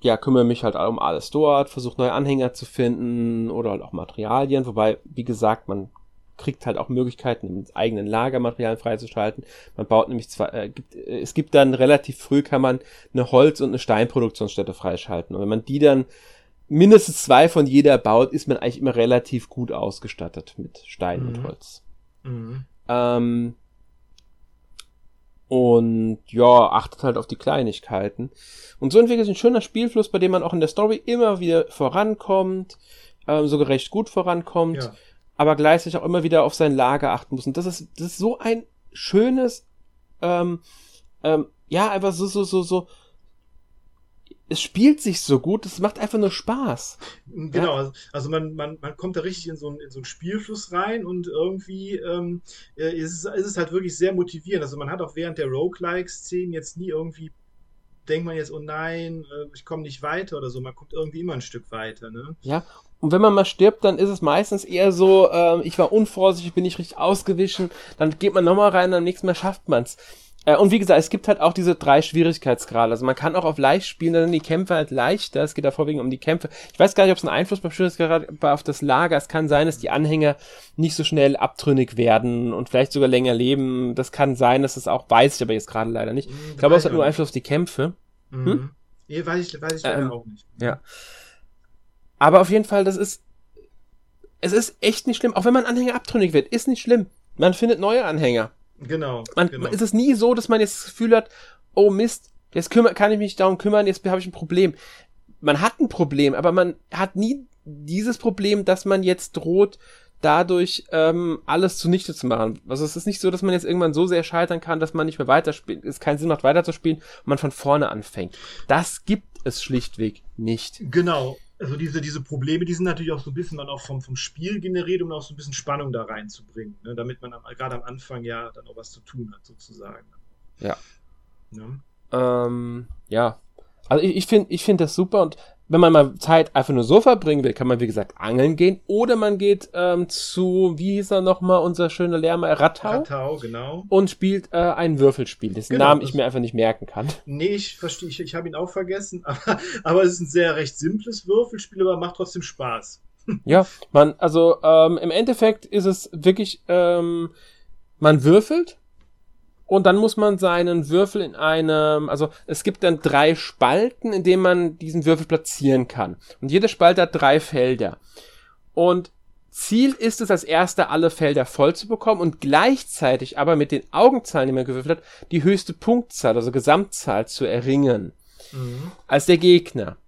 Speaker 1: ja, kümmere mich halt um alles dort, versuche neue Anhänger zu finden oder halt auch Materialien, wobei, wie gesagt, man kriegt halt auch Möglichkeiten, im eigenen Lagermaterialien freizuschalten. Man baut nämlich zwar, äh, gibt, äh, es gibt dann relativ früh kann man eine Holz- und eine Steinproduktionsstätte freischalten. Und wenn man die dann mindestens zwei von jeder baut, ist man eigentlich immer relativ gut ausgestattet mit Stein mhm. und Holz. Mhm. Ähm, und ja, achtet halt auf die Kleinigkeiten. Und so entwickelt sich ein schöner Spielfluss, bei dem man auch in der Story immer wieder vorankommt, ähm, sogar recht gut vorankommt, ja. aber gleichzeitig auch immer wieder auf sein Lager achten muss. Und das ist, das ist so ein schönes, ähm, ähm, ja, einfach so, so, so, so, es spielt sich so gut, es macht einfach nur Spaß.
Speaker 2: Genau, ja? also man, man, man kommt da richtig in so, einen, in so einen Spielfluss rein und irgendwie ähm, äh, ist, es, ist es halt wirklich sehr motivierend. Also man hat auch während der Roguelike-Szenen jetzt nie irgendwie, denkt man jetzt, oh nein, äh, ich komme nicht weiter oder so. Man kommt irgendwie immer ein Stück weiter. Ne?
Speaker 1: Ja, und wenn man mal stirbt, dann ist es meistens eher so, äh, ich war unvorsichtig, bin nicht richtig ausgewichen, dann geht man nochmal rein, am nächsten Mal schafft man's. Äh, und wie gesagt, es gibt halt auch diese drei Schwierigkeitsgrade. Also man kann auch auf leicht spielen, dann sind die Kämpfe halt leichter. Es geht da vorwiegend um die Kämpfe. Ich weiß gar nicht, ob es einen Einfluss beim Schwierigkeitsgrad auf das Lager. Es kann sein, dass die Anhänger nicht so schnell abtrünnig werden und vielleicht sogar länger leben. Das kann sein, dass es auch, weiß ich aber jetzt gerade leider nicht. Ich glaube, es hat nur Einfluss auf die Kämpfe.
Speaker 2: Mhm. Hm? Nee, weiß ich, weiß ich leider ähm, auch nicht.
Speaker 1: Ja. Aber auf jeden Fall, das ist, es ist echt nicht schlimm. Auch wenn man Anhänger abtrünnig wird, ist nicht schlimm. Man findet neue Anhänger.
Speaker 2: Genau.
Speaker 1: Man,
Speaker 2: genau.
Speaker 1: ist es nie so, dass man jetzt das Gefühl hat, oh Mist, jetzt kümmer, kann ich mich darum kümmern, jetzt habe ich ein Problem. Man hat ein Problem, aber man hat nie dieses Problem, dass man jetzt droht, dadurch ähm, alles zunichte zu machen. Also es ist nicht so, dass man jetzt irgendwann so sehr scheitern kann, dass man nicht mehr weiterspielt, es keinen Sinn macht, weiterzuspielen und man von vorne anfängt. Das gibt es schlichtweg nicht.
Speaker 2: Genau also diese, diese Probleme, die sind natürlich auch so ein bisschen dann auch vom, vom Spiel generiert, um auch so ein bisschen Spannung da reinzubringen, ne? damit man gerade am Anfang ja dann auch was zu tun hat, sozusagen.
Speaker 1: Ja. Ja. Ne? Ähm, ja. Also ich, ich finde ich finde das super und wenn man mal Zeit einfach nur so verbringen will, kann man wie gesagt angeln gehen oder man geht ähm, zu, wie hieß er nochmal, unser schöner Lehrer, Rattau.
Speaker 2: Rattau, genau.
Speaker 1: Und spielt äh, ein Würfelspiel, dessen genau, Namen ich mir einfach nicht merken kann.
Speaker 2: Nee, ich verstehe, ich, ich habe ihn auch vergessen, aber, aber es ist ein sehr recht simples Würfelspiel, aber macht trotzdem Spaß.
Speaker 1: ja, man, also ähm, im Endeffekt ist es wirklich, ähm, man würfelt und dann muss man seinen Würfel in einem, also es gibt dann drei Spalten, in denen man diesen Würfel platzieren kann. Und jede Spalte hat drei Felder. Und Ziel ist es, als erster alle Felder voll zu bekommen und gleichzeitig aber mit den Augenzahlen, die man gewürfelt hat, die höchste Punktzahl, also Gesamtzahl zu erringen. Mhm. Als der Gegner.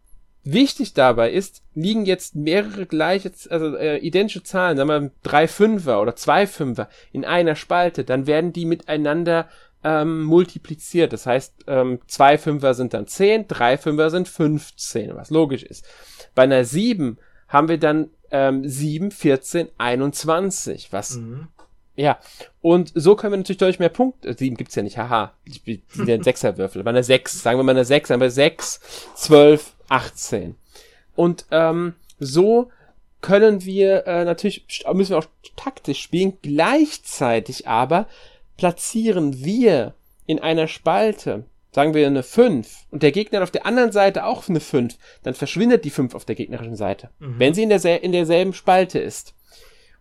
Speaker 1: Wichtig dabei ist, liegen jetzt mehrere gleiche, also äh, identische Zahlen, sagen wir drei Fünfer oder zwei Fünfer in einer Spalte, dann werden die miteinander ähm, multipliziert. Das heißt, ähm, zwei Fünfer sind dann zehn, drei Fünfer sind 15, was logisch ist. Bei einer sieben haben wir dann ähm, 7, 14, 21, was mhm. Ja, und so können wir natürlich deutlich mehr Punkte. Sieben gibt's ja nicht, haha. Die sind ja ein Sechserwürfel. Bei einer sechs, sagen wir mal eine sechs, dann bei sechs, zwölf, 18. Und ähm, so können wir äh, natürlich, müssen wir auch taktisch spielen, gleichzeitig aber platzieren wir in einer Spalte, sagen wir eine 5, und der Gegner auf der anderen Seite auch eine 5, dann verschwindet die 5 auf der gegnerischen Seite, mhm. wenn sie in, der, in derselben Spalte ist.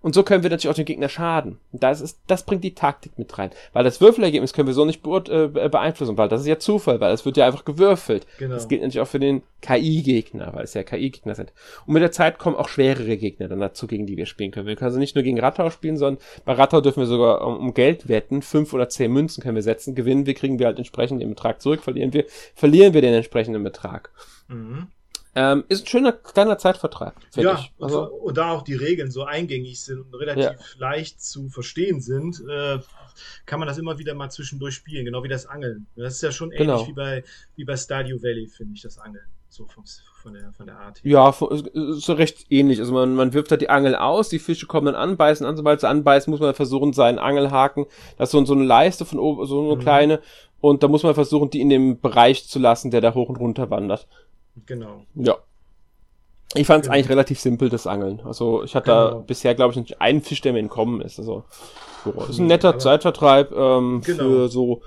Speaker 1: Und so können wir natürlich auch den Gegner schaden. Das, ist, das bringt die Taktik mit rein. Weil das Würfelergebnis können wir so nicht äh, beeinflussen, weil das ist ja Zufall, weil es wird ja einfach gewürfelt. Genau. Das gilt natürlich auch für den KI-Gegner, weil es ja KI-Gegner sind. Und mit der Zeit kommen auch schwerere Gegner dann dazu, gegen die wir spielen können. Wir können also nicht nur gegen Rattau spielen, sondern bei Rattau dürfen wir sogar um, um Geld wetten. Fünf oder zehn Münzen können wir setzen. Gewinnen wir, kriegen wir halt entsprechend den Betrag zurück. Verlieren wir, verlieren wir den entsprechenden Betrag. Mhm. Ähm, ist ein schöner kleiner Zeitvertrag,
Speaker 2: ja, ich. Also, und, da auch die Regeln so eingängig sind und relativ ja. leicht zu verstehen sind, äh, kann man das immer wieder mal zwischendurch spielen, genau wie das Angeln. Das ist ja schon ähnlich genau. wie bei wie bei Stadio Valley, finde ich, das Angeln. So vom, von, der, von der Art
Speaker 1: her. Ja, so recht ähnlich. Also man, man wirft halt die Angel aus, die Fische kommen dann anbeißen, an, sobald sie anbeißen, muss man versuchen, seinen Angelhaken, das ist so, so eine Leiste von oben, so eine mhm. kleine, und da muss man versuchen, die in dem Bereich zu lassen, der da hoch und runter wandert.
Speaker 2: Genau.
Speaker 1: Ja. Ich fand es genau. eigentlich relativ simpel, das Angeln. Also ich hatte genau. da bisher, glaube ich, nicht einen Fisch, der mir entkommen ist. Also so. Ist ein netter Zeitvertreib ähm, genau. für so,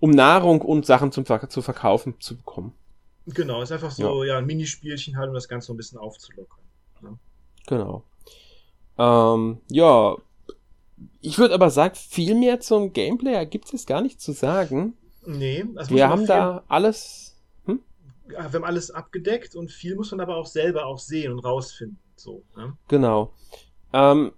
Speaker 1: um Nahrung und Sachen zum zu verkaufen zu bekommen.
Speaker 2: Genau, ist einfach so ja. ja ein Minispielchen halt, um das Ganze so ein bisschen aufzulockern.
Speaker 1: Ne? Genau. Ähm, ja, ich würde aber sagen, viel mehr zum Gameplay gibt es gar nicht zu sagen.
Speaker 2: Nee,
Speaker 1: also wir haben da alles
Speaker 2: wir haben alles abgedeckt und viel muss man aber auch selber auch sehen und rausfinden. So, ne?
Speaker 1: Genau. Ähm,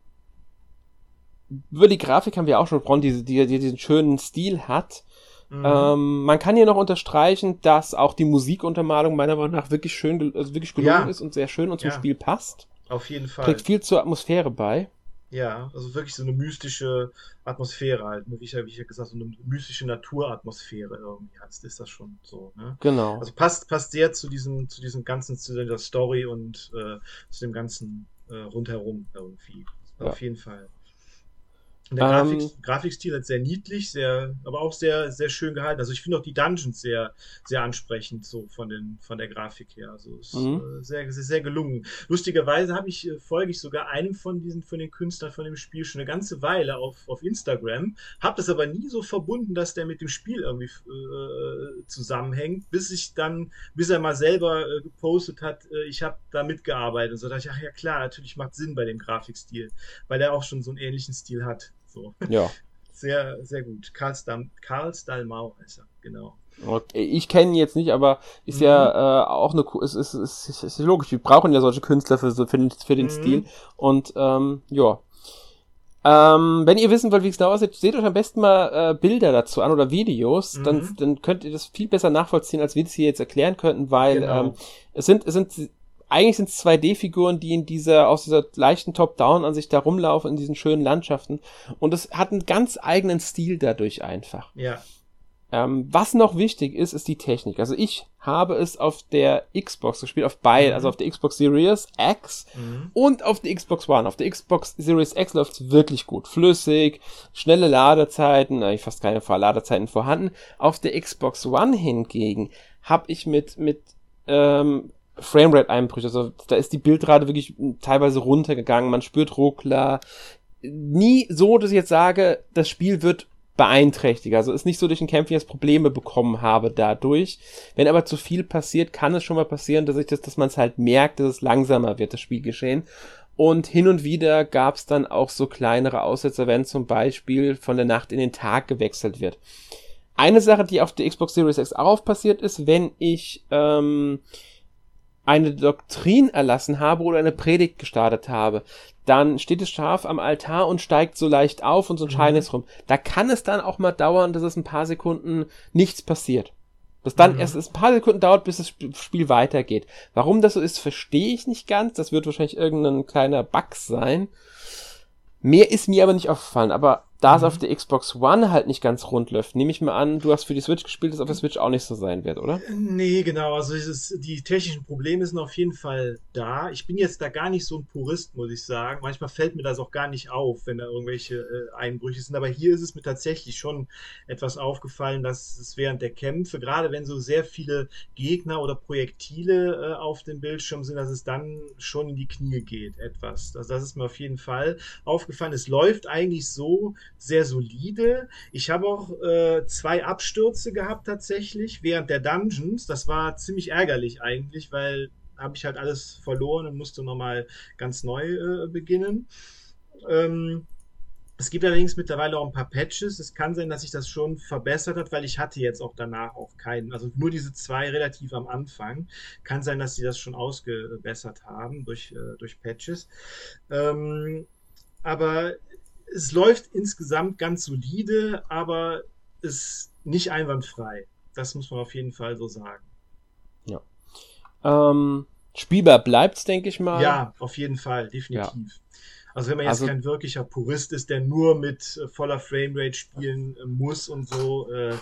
Speaker 1: über die Grafik haben wir auch schon gesprochen, die, die, die diesen schönen Stil hat. Mhm. Ähm, man kann hier noch unterstreichen, dass auch die Musikuntermalung meiner Meinung nach wirklich schön, also wirklich gelungen ja. ist und sehr schön und zum ja. Spiel passt.
Speaker 2: Auf jeden Fall.
Speaker 1: Trägt viel zur Atmosphäre bei.
Speaker 2: Ja, also wirklich so eine mystische Atmosphäre halt, ne? wie ich ja, wie ich ja gesagt so eine mystische Naturatmosphäre irgendwie heißt, ist das schon so. Ne?
Speaker 1: Genau.
Speaker 2: Also passt, passt sehr zu diesem, zu diesem ganzen, zu der Story und äh, zu dem ganzen äh, rundherum irgendwie. Ja. Auf jeden Fall. Der ähm, Grafik, Grafikstil ist sehr niedlich, sehr, aber auch sehr, sehr schön gehalten. Also ich finde auch die Dungeons sehr, sehr ansprechend, so von den, von der Grafik her. Also ist mhm. äh, sehr, sehr, sehr gelungen. Lustigerweise habe ich, äh, folge ich sogar einem von diesen, von den Künstlern von dem Spiel schon eine ganze Weile auf, auf Instagram, habe das aber nie so verbunden, dass der mit dem Spiel irgendwie äh, zusammenhängt, bis ich dann, bis er mal selber äh, gepostet hat, äh, ich habe da mitgearbeitet. Und so dachte ich, ach ja klar, natürlich macht Sinn bei dem Grafikstil, weil der auch schon so einen ähnlichen Stil hat. So.
Speaker 1: Ja.
Speaker 2: Sehr, sehr gut. Karl, Stam Karl Stallmau heißt er, genau.
Speaker 1: Okay. Ich kenne ihn jetzt nicht, aber ist mhm. ja äh, auch eine es ist, ist, ist, ist logisch, wir brauchen ja solche Künstler für, für den, für den mhm. Stil. Und ähm, ja. Ähm, wenn ihr wissen wollt, wie es da aussieht, seht euch am besten mal äh, Bilder dazu an oder Videos, mhm. dann, dann könnt ihr das viel besser nachvollziehen, als wir das hier jetzt erklären könnten, weil genau. ähm, es sind, es sind eigentlich sind es 2D-Figuren, die in dieser, aus dieser leichten Top-Down-Ansicht da rumlaufen, in diesen schönen Landschaften. Und es hat einen ganz eigenen Stil dadurch einfach.
Speaker 2: Ja.
Speaker 1: Ähm, was noch wichtig ist, ist die Technik. Also ich habe es auf der Xbox gespielt, auf beide, mhm. also auf der Xbox Series X mhm. und auf der Xbox One. Auf der Xbox Series X läuft es wirklich gut. Flüssig, schnelle Ladezeiten, eigentlich fast keine Ladezeiten vorhanden. Auf der Xbox One hingegen habe ich mit, mit ähm, Framerate-Einbrüche. Also da ist die Bildrate wirklich teilweise runtergegangen. Man spürt Ruckler. Nie so, dass ich jetzt sage, das Spiel wird beeinträchtigt. Also ist nicht so, dass ich in Kämpfen jetzt Probleme bekommen habe dadurch. Wenn aber zu viel passiert, kann es schon mal passieren, dass ich das, dass man es halt merkt, dass es langsamer wird, das Spielgeschehen. Und hin und wieder gab es dann auch so kleinere Aussetzer, wenn zum Beispiel von der Nacht in den Tag gewechselt wird. Eine Sache, die auf der Xbox Series X auch passiert ist, wenn ich ähm, eine Doktrin erlassen habe oder eine Predigt gestartet habe, dann steht es scharf am Altar und steigt so leicht auf und so ein Schein mhm. ist rum. Da kann es dann auch mal dauern, dass es ein paar Sekunden nichts passiert. Dass dann mhm. erst ein paar Sekunden dauert, bis das Spiel weitergeht. Warum das so ist, verstehe ich nicht ganz. Das wird wahrscheinlich irgendein kleiner Bug sein. Mehr ist mir aber nicht aufgefallen, aber da es mhm. auf der Xbox One halt nicht ganz rund läuft, nehme ich mal an, du hast für die Switch gespielt, dass auf der Switch auch nicht so sein wird, oder?
Speaker 2: Nee, genau. Also dieses, die technischen Probleme sind auf jeden Fall da. Ich bin jetzt da gar nicht so ein Purist, muss ich sagen. Manchmal fällt mir das auch gar nicht auf, wenn da irgendwelche äh, Einbrüche sind. Aber hier ist es mir tatsächlich schon etwas aufgefallen, dass es während der Kämpfe, gerade wenn so sehr viele Gegner oder Projektile äh, auf dem Bildschirm sind, dass es dann schon in die Knie geht, etwas. Also das ist mir auf jeden Fall aufgefallen. Es läuft eigentlich so, sehr solide. Ich habe auch äh, zwei Abstürze gehabt tatsächlich während der Dungeons. Das war ziemlich ärgerlich eigentlich, weil habe ich halt alles verloren und musste nochmal ganz neu äh, beginnen. Ähm, es gibt allerdings mittlerweile auch ein paar Patches. Es kann sein, dass sich das schon verbessert hat, weil ich hatte jetzt auch danach auch keinen. Also nur diese zwei relativ am Anfang. Kann sein, dass sie das schon ausgebessert haben durch, äh, durch Patches. Ähm, aber es läuft insgesamt ganz solide, aber ist nicht einwandfrei. Das muss man auf jeden Fall so sagen.
Speaker 1: Ja. Ähm, spielbar bleibt's, denke ich mal.
Speaker 2: Ja, auf jeden Fall, definitiv. Ja. Also wenn man jetzt also, kein wirklicher Purist ist, der nur mit äh, voller Framerate spielen äh, muss und so, äh,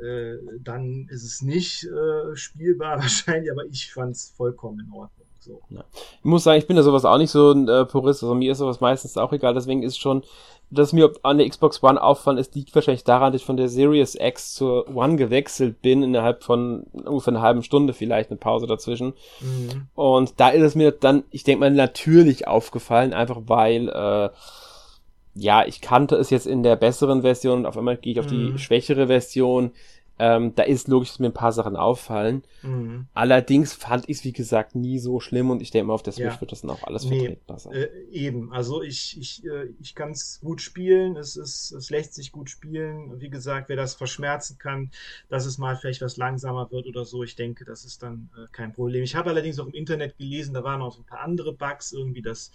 Speaker 2: äh, dann ist es nicht äh, spielbar wahrscheinlich, aber ich fand es vollkommen in Ordnung. So.
Speaker 1: Ja. Ich muss sagen, ich bin da sowas auch nicht so ein äh, Purist, also mir ist sowas meistens auch egal, deswegen ist schon dass mir an der Xbox One auffallen, es liegt wahrscheinlich daran, dass ich von der Series X zur One gewechselt bin, innerhalb von ungefähr einer halben Stunde vielleicht, eine Pause dazwischen. Mhm. Und da ist es mir dann, ich denke mal, natürlich aufgefallen, einfach weil, äh, ja, ich kannte es jetzt in der besseren Version und auf einmal gehe ich auf mhm. die schwächere Version. Ähm, da ist logisch, dass mir ein paar Sachen auffallen. Mhm. Allerdings fand ich es, wie gesagt, nie so schlimm und ich denke mal, auf der Switch ja. wird das dann auch alles nee, vertretbar sein.
Speaker 2: Äh, eben, also ich, ich, äh, ich kann es gut spielen, es, ist, es lässt sich gut spielen. Wie gesagt, wer das verschmerzen kann, dass es mal vielleicht was langsamer wird oder so, ich denke, das ist dann äh, kein Problem. Ich habe allerdings auch im Internet gelesen, da waren auch so ein paar andere Bugs, irgendwie, dass,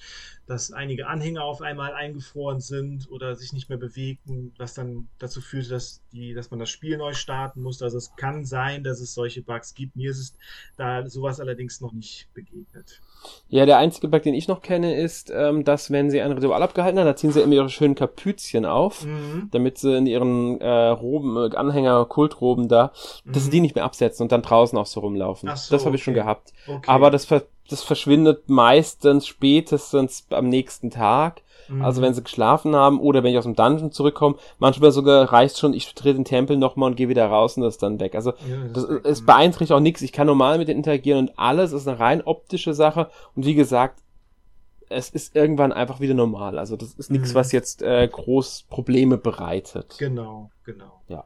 Speaker 2: dass einige Anhänger auf einmal eingefroren sind oder sich nicht mehr bewegten, was dann dazu führte, dass, die, dass man das Spiel neu startet warten musst. Also es kann sein, dass es solche Bugs gibt. Mir ist es da sowas allerdings noch nicht begegnet.
Speaker 1: Ja, der einzige Bug, den ich noch kenne, ist, ähm, dass wenn sie ein Ritual abgehalten haben, da ziehen sie immer ihre schönen Kapüzchen auf, mhm. damit sie in ihren äh, Roben, äh, Anhänger, Kultroben da, mhm. dass sie mhm. die nicht mehr absetzen und dann draußen auch so rumlaufen. So, das habe ich okay. schon gehabt. Okay. Aber das, das verschwindet meistens spätestens am nächsten Tag. Also wenn sie geschlafen haben oder wenn ich aus dem Dungeon zurückkomme, manchmal sogar reicht schon, ich trete den Tempel nochmal und gehe wieder raus und das ist dann weg. Also ja, das, das es beeinträchtigt auch nichts. Ich kann normal mit denen interagieren und alles ist eine rein optische Sache. Und wie gesagt, es ist irgendwann einfach wieder normal. Also das ist nichts, mhm. was jetzt äh, groß Probleme bereitet.
Speaker 2: Genau, genau.
Speaker 1: Ja.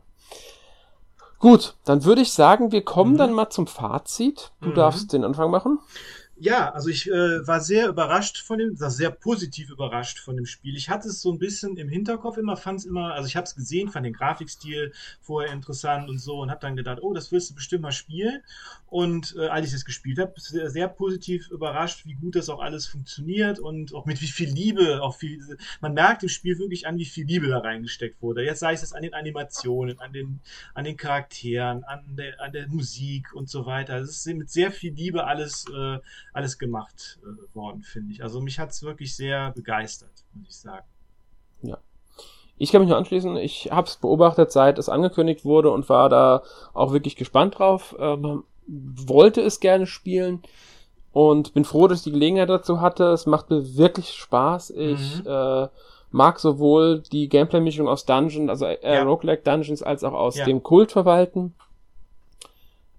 Speaker 1: Gut, dann würde ich sagen, wir kommen mhm. dann mal zum Fazit. Du mhm. darfst den Anfang machen.
Speaker 2: Ja, also ich äh, war sehr überrascht von dem, war sehr positiv überrascht von dem Spiel. Ich hatte es so ein bisschen im Hinterkopf immer, fand es immer, also ich habe es gesehen, fand den Grafikstil vorher interessant und so und habe dann gedacht, oh, das willst du bestimmt mal spielen. Und äh, als ich es gespielt habe, sehr, sehr positiv überrascht, wie gut das auch alles funktioniert und auch mit wie viel Liebe, auch viel, man merkt im Spiel wirklich an, wie viel Liebe da reingesteckt wurde. Jetzt sei es an den Animationen, an den, an den Charakteren, an der, an der Musik und so weiter. Es ist mit sehr viel Liebe alles äh, alles gemacht äh, worden, finde ich. Also mich hat es wirklich sehr begeistert, muss ich sagen.
Speaker 1: Ja. Ich kann mich nur anschließen, ich habe es beobachtet, seit es angekündigt wurde und war da auch wirklich gespannt drauf. Ähm, wollte es gerne spielen und bin froh, dass ich die Gelegenheit dazu hatte. Es macht mir wirklich Spaß. Ich mhm. äh, mag sowohl die Gameplay-Mischung aus Dungeon, also äh, ja. Roguelike Dungeons, als auch aus ja. dem Kult verwalten.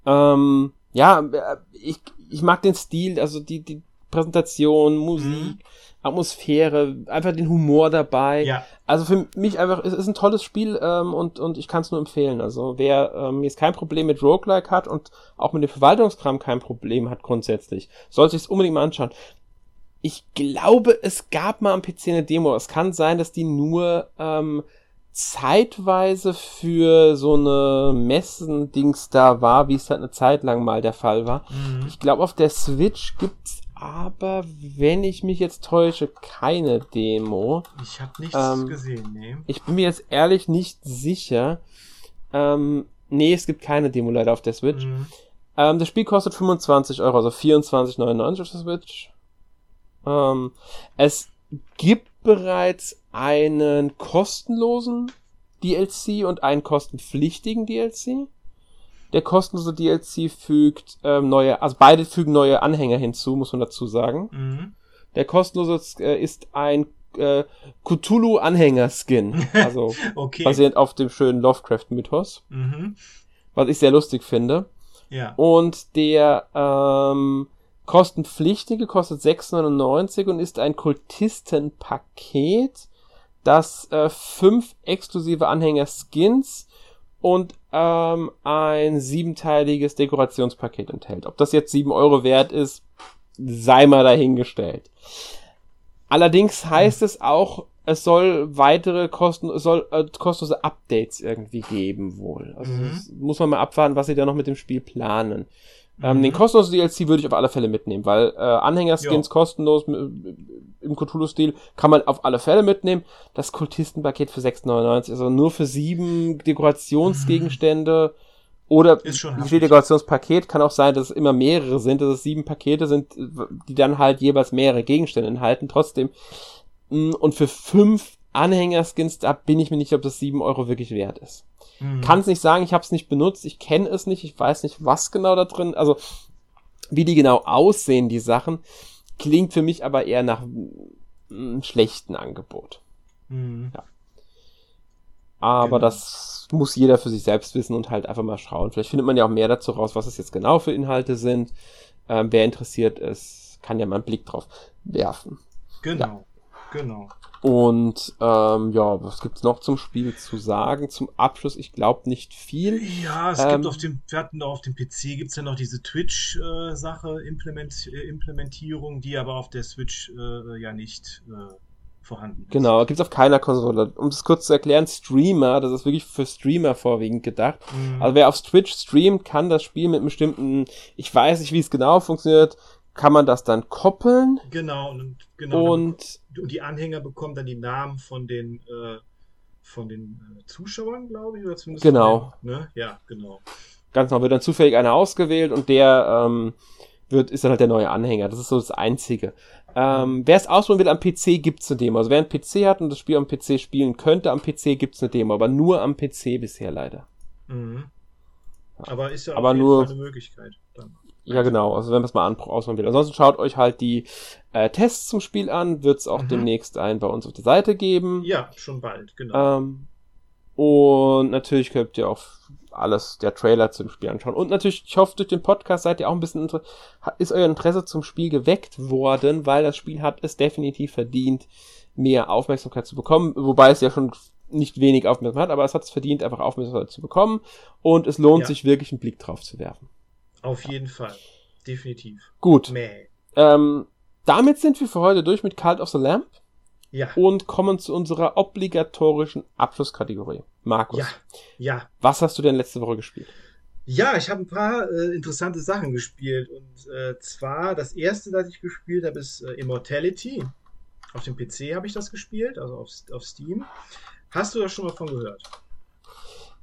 Speaker 1: Ähm, ja, äh, ich, ich mag den Stil, also die, die Präsentation, Musik, mhm. Atmosphäre, einfach den Humor dabei. Ja. Also für mich einfach, es ist ein tolles Spiel ähm, und, und ich kann es nur empfehlen. Also wer ähm, jetzt kein Problem mit Roguelike hat und auch mit dem Verwaltungskram kein Problem hat grundsätzlich, sollte sich es unbedingt mal anschauen. Ich glaube, es gab mal am PC eine Demo. Es kann sein, dass die nur ähm, zeitweise für so eine Messen-Dings da war, wie es halt eine Zeit lang mal der Fall war. Mhm. Ich glaube, auf der Switch gibt's aber, wenn ich mich jetzt täusche, keine Demo.
Speaker 2: Ich habe nichts ähm, gesehen, nee.
Speaker 1: Ich bin mir jetzt ehrlich nicht sicher. Ähm, nee, es gibt keine Demo leider auf der Switch. Mhm. Ähm, das Spiel kostet 25 Euro, also 24,99 auf der Switch. Ähm, es gibt bereits einen kostenlosen DLC und einen kostenpflichtigen DLC. Der kostenlose DLC fügt ähm, neue, also beide fügen neue Anhänger hinzu, muss man dazu sagen. Mhm. Der kostenlose äh, ist ein äh, Cthulhu-Anhänger-Skin, also okay. basierend auf dem schönen Lovecraft-Mythos, mhm. was ich sehr lustig finde. Ja. Und der ähm, kostenpflichtige kostet 6,99 und ist ein Kultistenpaket das äh, fünf exklusive Anhänger-Skins und ähm, ein siebenteiliges Dekorationspaket enthält. Ob das jetzt sieben Euro wert ist, sei mal dahingestellt. Allerdings heißt es auch, es soll weitere Kosten, es soll äh, kostenlose Updates irgendwie geben wohl. Also mhm. muss man mal abwarten, was sie da noch mit dem Spiel planen. Ähm, mhm. Den kostenlosen DLC würde ich auf alle Fälle mitnehmen, weil äh, Anhängerskins kostenlos im Cthulhu-Stil kann man auf alle Fälle mitnehmen. Das Kultistenpaket für 6,99, also nur für sieben Dekorationsgegenstände. Mhm. Oder viel Dekorationspaket kann auch sein, dass es immer mehrere sind, dass es sieben Pakete sind, die dann halt jeweils mehrere Gegenstände enthalten. Trotzdem. Mm, und für fünf Anhängerskins, da bin ich mir nicht, ob das sieben Euro wirklich wert ist. Mhm. Kann es nicht sagen, ich habe es nicht benutzt, ich kenne es nicht, ich weiß nicht, was genau da drin, also wie die genau aussehen, die Sachen, klingt für mich aber eher nach einem schlechten Angebot. Mhm. Ja. Aber genau. das muss jeder für sich selbst wissen und halt einfach mal schauen. Vielleicht findet man ja auch mehr dazu raus, was es jetzt genau für Inhalte sind. Ähm, wer interessiert ist, kann ja mal einen Blick drauf werfen.
Speaker 2: Genau, ja. genau.
Speaker 1: Und ähm, ja, was gibt's noch zum Spiel zu sagen? Zum Abschluss, ich glaube nicht viel.
Speaker 2: Ja, es ähm, gibt auf dem, wir hatten auf dem PC gibt's ja noch diese Twitch-Sache, äh, Implement, äh, Implementierung, die aber auf der Switch äh, ja nicht äh, vorhanden ist.
Speaker 1: Genau, gibt's auf keiner Konsole. Um das kurz zu erklären, Streamer, das ist wirklich für Streamer vorwiegend gedacht. Mhm. Also wer auf Twitch streamt, kann das Spiel mit einem bestimmten, ich weiß nicht, wie es genau funktioniert, kann man das dann koppeln.
Speaker 2: Genau, und, genau,
Speaker 1: und,
Speaker 2: und die Anhänger bekommen dann die Namen von den äh, von den äh, Zuschauern, glaube ich, oder
Speaker 1: zumindest. Genau.
Speaker 2: Den, ne? Ja, genau.
Speaker 1: Ganz genau, wird dann zufällig einer ausgewählt und der ähm, wird, ist dann halt der neue Anhänger. Das ist so das Einzige. Ähm, wer es ausprobieren will, am PC gibt's eine Demo. Also wer einen PC hat und das Spiel am PC spielen könnte, am PC gibt's eine Demo, aber nur am PC bisher leider.
Speaker 2: Mhm. Aber ist ja
Speaker 1: aber nur,
Speaker 2: eine Möglichkeit. Dann.
Speaker 1: Ja, genau. Also wenn man es mal ausprobieren will. Ansonsten schaut euch halt die äh, Tests zum Spiel an. Wird es auch mhm. demnächst einen bei uns auf der Seite geben.
Speaker 2: Ja, schon bald, genau.
Speaker 1: Ähm, und natürlich könnt ihr auch alles, der Trailer zum Spiel anschauen. Und natürlich, ich hoffe, durch den Podcast seid ihr auch ein bisschen, ist euer Interesse zum Spiel geweckt worden, weil das Spiel hat es definitiv verdient, mehr Aufmerksamkeit zu bekommen. Wobei es ja schon nicht wenig Aufmerksamkeit hat, aber es hat es verdient, einfach Aufmerksamkeit zu bekommen. Und es lohnt ja. sich wirklich, einen Blick drauf zu werfen.
Speaker 2: Auf jeden Fall. Definitiv.
Speaker 1: Gut. Ähm, damit sind wir für heute durch mit Cult of the Lamp.
Speaker 2: Ja.
Speaker 1: Und kommen zu unserer obligatorischen Abschlusskategorie. Markus.
Speaker 2: Ja. Ja.
Speaker 1: Was hast du denn letzte Woche gespielt?
Speaker 2: Ja, ich habe ein paar äh, interessante Sachen gespielt. Und äh, zwar das erste, das ich gespielt habe, ist äh, Immortality. Auf dem PC habe ich das gespielt, also auf, auf Steam. Hast du da schon mal von gehört?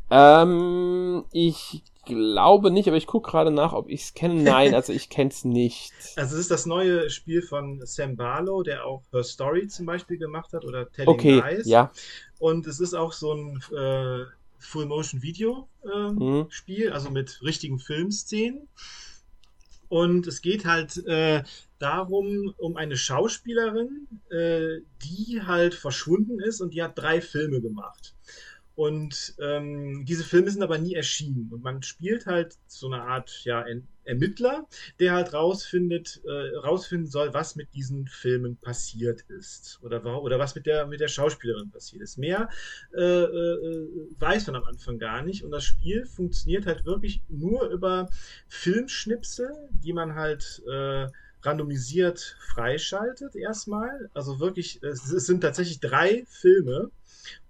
Speaker 1: Ähm, ich glaube nicht, aber ich gucke gerade nach, ob ich es kenne. Nein, also ich kenne es nicht.
Speaker 2: Also es ist das neue Spiel von Sam Barlow, der auch Her Story zum Beispiel gemacht hat oder Telling
Speaker 1: okay, Lies. Ja.
Speaker 2: Und es ist auch so ein äh, Full-Motion-Video-Spiel, äh, mhm. also mit richtigen Filmszenen. Und es geht halt äh, darum, um eine Schauspielerin, äh, die halt verschwunden ist und die hat drei Filme gemacht. Und ähm, diese Filme sind aber nie erschienen. Und man spielt halt so eine Art ja, Ermittler, der halt rausfindet, äh, rausfinden soll, was mit diesen Filmen passiert ist. Oder, oder was mit der, mit der Schauspielerin passiert ist. Mehr äh, äh, weiß man am Anfang gar nicht. Und das Spiel funktioniert halt wirklich nur über Filmschnipsel, die man halt äh, randomisiert freischaltet erstmal. Also wirklich, es sind tatsächlich drei Filme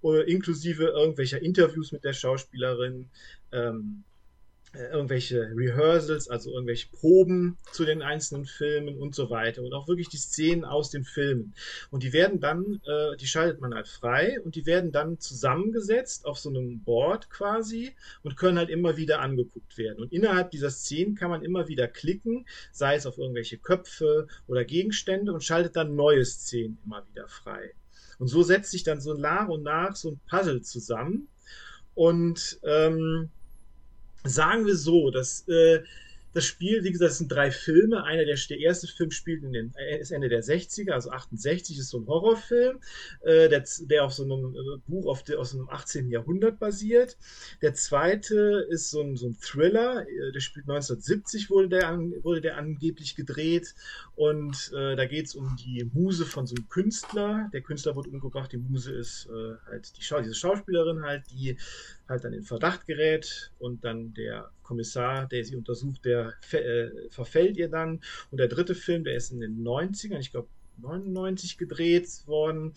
Speaker 2: inklusive irgendwelcher Interviews mit der Schauspielerin, ähm, äh, irgendwelche Rehearsals, also irgendwelche Proben zu den einzelnen Filmen und so weiter und auch wirklich die Szenen aus den Filmen. Und die werden dann, äh, die schaltet man halt frei und die werden dann zusammengesetzt auf so einem Board quasi und können halt immer wieder angeguckt werden. Und innerhalb dieser Szenen kann man immer wieder klicken, sei es auf irgendwelche Köpfe oder Gegenstände und schaltet dann neue Szenen immer wieder frei. Und so setzt sich dann so nach und nach so ein Puzzle zusammen. Und ähm, sagen wir so, dass äh, das Spiel, wie gesagt, es sind drei Filme. Einer der, der erste Film spielt in den, äh, ist Ende der 60er, also 68 ist so ein Horrorfilm, äh, der, der auf so einem äh, Buch auf der, aus dem 18. Jahrhundert basiert. Der zweite ist so ein, so ein Thriller, äh, der spielt 1970 wurde der, an, wurde der angeblich gedreht und äh, da geht es um die Muse von so einem Künstler. Der Künstler wurde umgebracht, die Muse ist äh, halt die Schau diese Schauspielerin halt, die halt dann in Verdacht gerät und dann der Kommissar, der sie untersucht, der äh, verfällt ihr dann. Und der dritte Film, der ist in den 90ern, ich glaube 99 gedreht worden.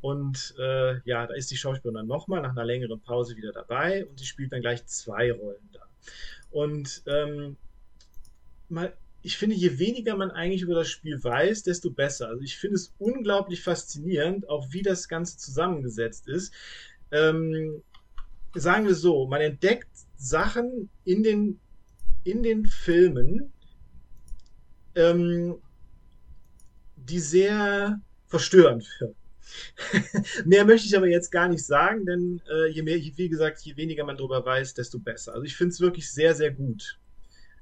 Speaker 2: Und äh, ja, da ist die Schauspielerin dann nochmal nach einer längeren Pause wieder dabei und sie spielt dann gleich zwei Rollen da. Und ähm, mal, ich finde, je weniger man eigentlich über das Spiel weiß, desto besser. Also ich finde es unglaublich faszinierend, auch wie das Ganze zusammengesetzt ist. Ähm, sagen wir so, man entdeckt Sachen in den, in den Filmen, ähm, die sehr verstörend wirken. mehr möchte ich aber jetzt gar nicht sagen, denn äh, je mehr, wie gesagt, je weniger man darüber weiß, desto besser. Also ich finde es wirklich sehr, sehr gut.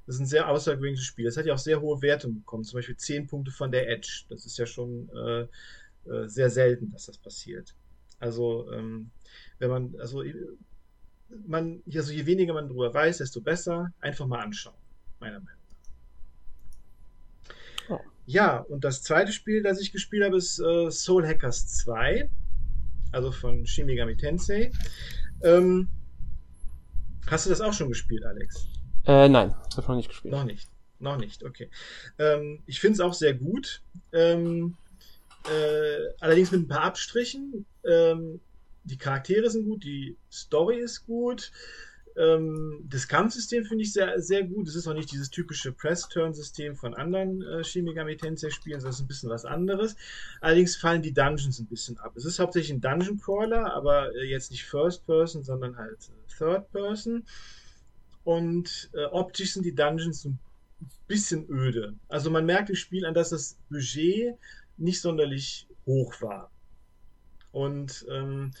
Speaker 2: Das ist ein sehr außergewöhnliches Spiel. Es hat ja auch sehr hohe Wertungen bekommen, zum Beispiel 10 Punkte von der Edge. Das ist ja schon äh, äh, sehr selten, dass das passiert. Also, ähm, wenn man, also, man, also je weniger man darüber weiß, desto besser. Einfach mal anschauen, meiner Meinung nach. Oh. Ja, und das zweite Spiel, das ich gespielt habe, ist äh, Soul Hackers 2, also von Shin Megami Tensei. Ähm, hast du das auch schon gespielt, Alex?
Speaker 1: Äh, nein, habe ich noch nicht gespielt.
Speaker 2: Noch nicht, noch nicht, okay. Ähm, ich finde es auch sehr gut. Ähm, äh, allerdings mit ein paar Abstrichen. Ähm, die Charaktere sind gut, die Story ist gut. Ähm, das Kampfsystem finde ich sehr, sehr gut. Es ist auch nicht dieses typische Press-Turn-System von anderen äh, Shin Megami Tensei-Spielen, sondern es ist ein bisschen was anderes. Allerdings fallen die Dungeons ein bisschen ab. Es ist hauptsächlich ein Dungeon-Crawler, aber äh, jetzt nicht First-Person, sondern halt äh, Third-Person. Und äh, optisch sind die Dungeons ein bisschen öde. Also man merkt im Spiel an, dass das Budget nicht sonderlich hoch war. Und ähm,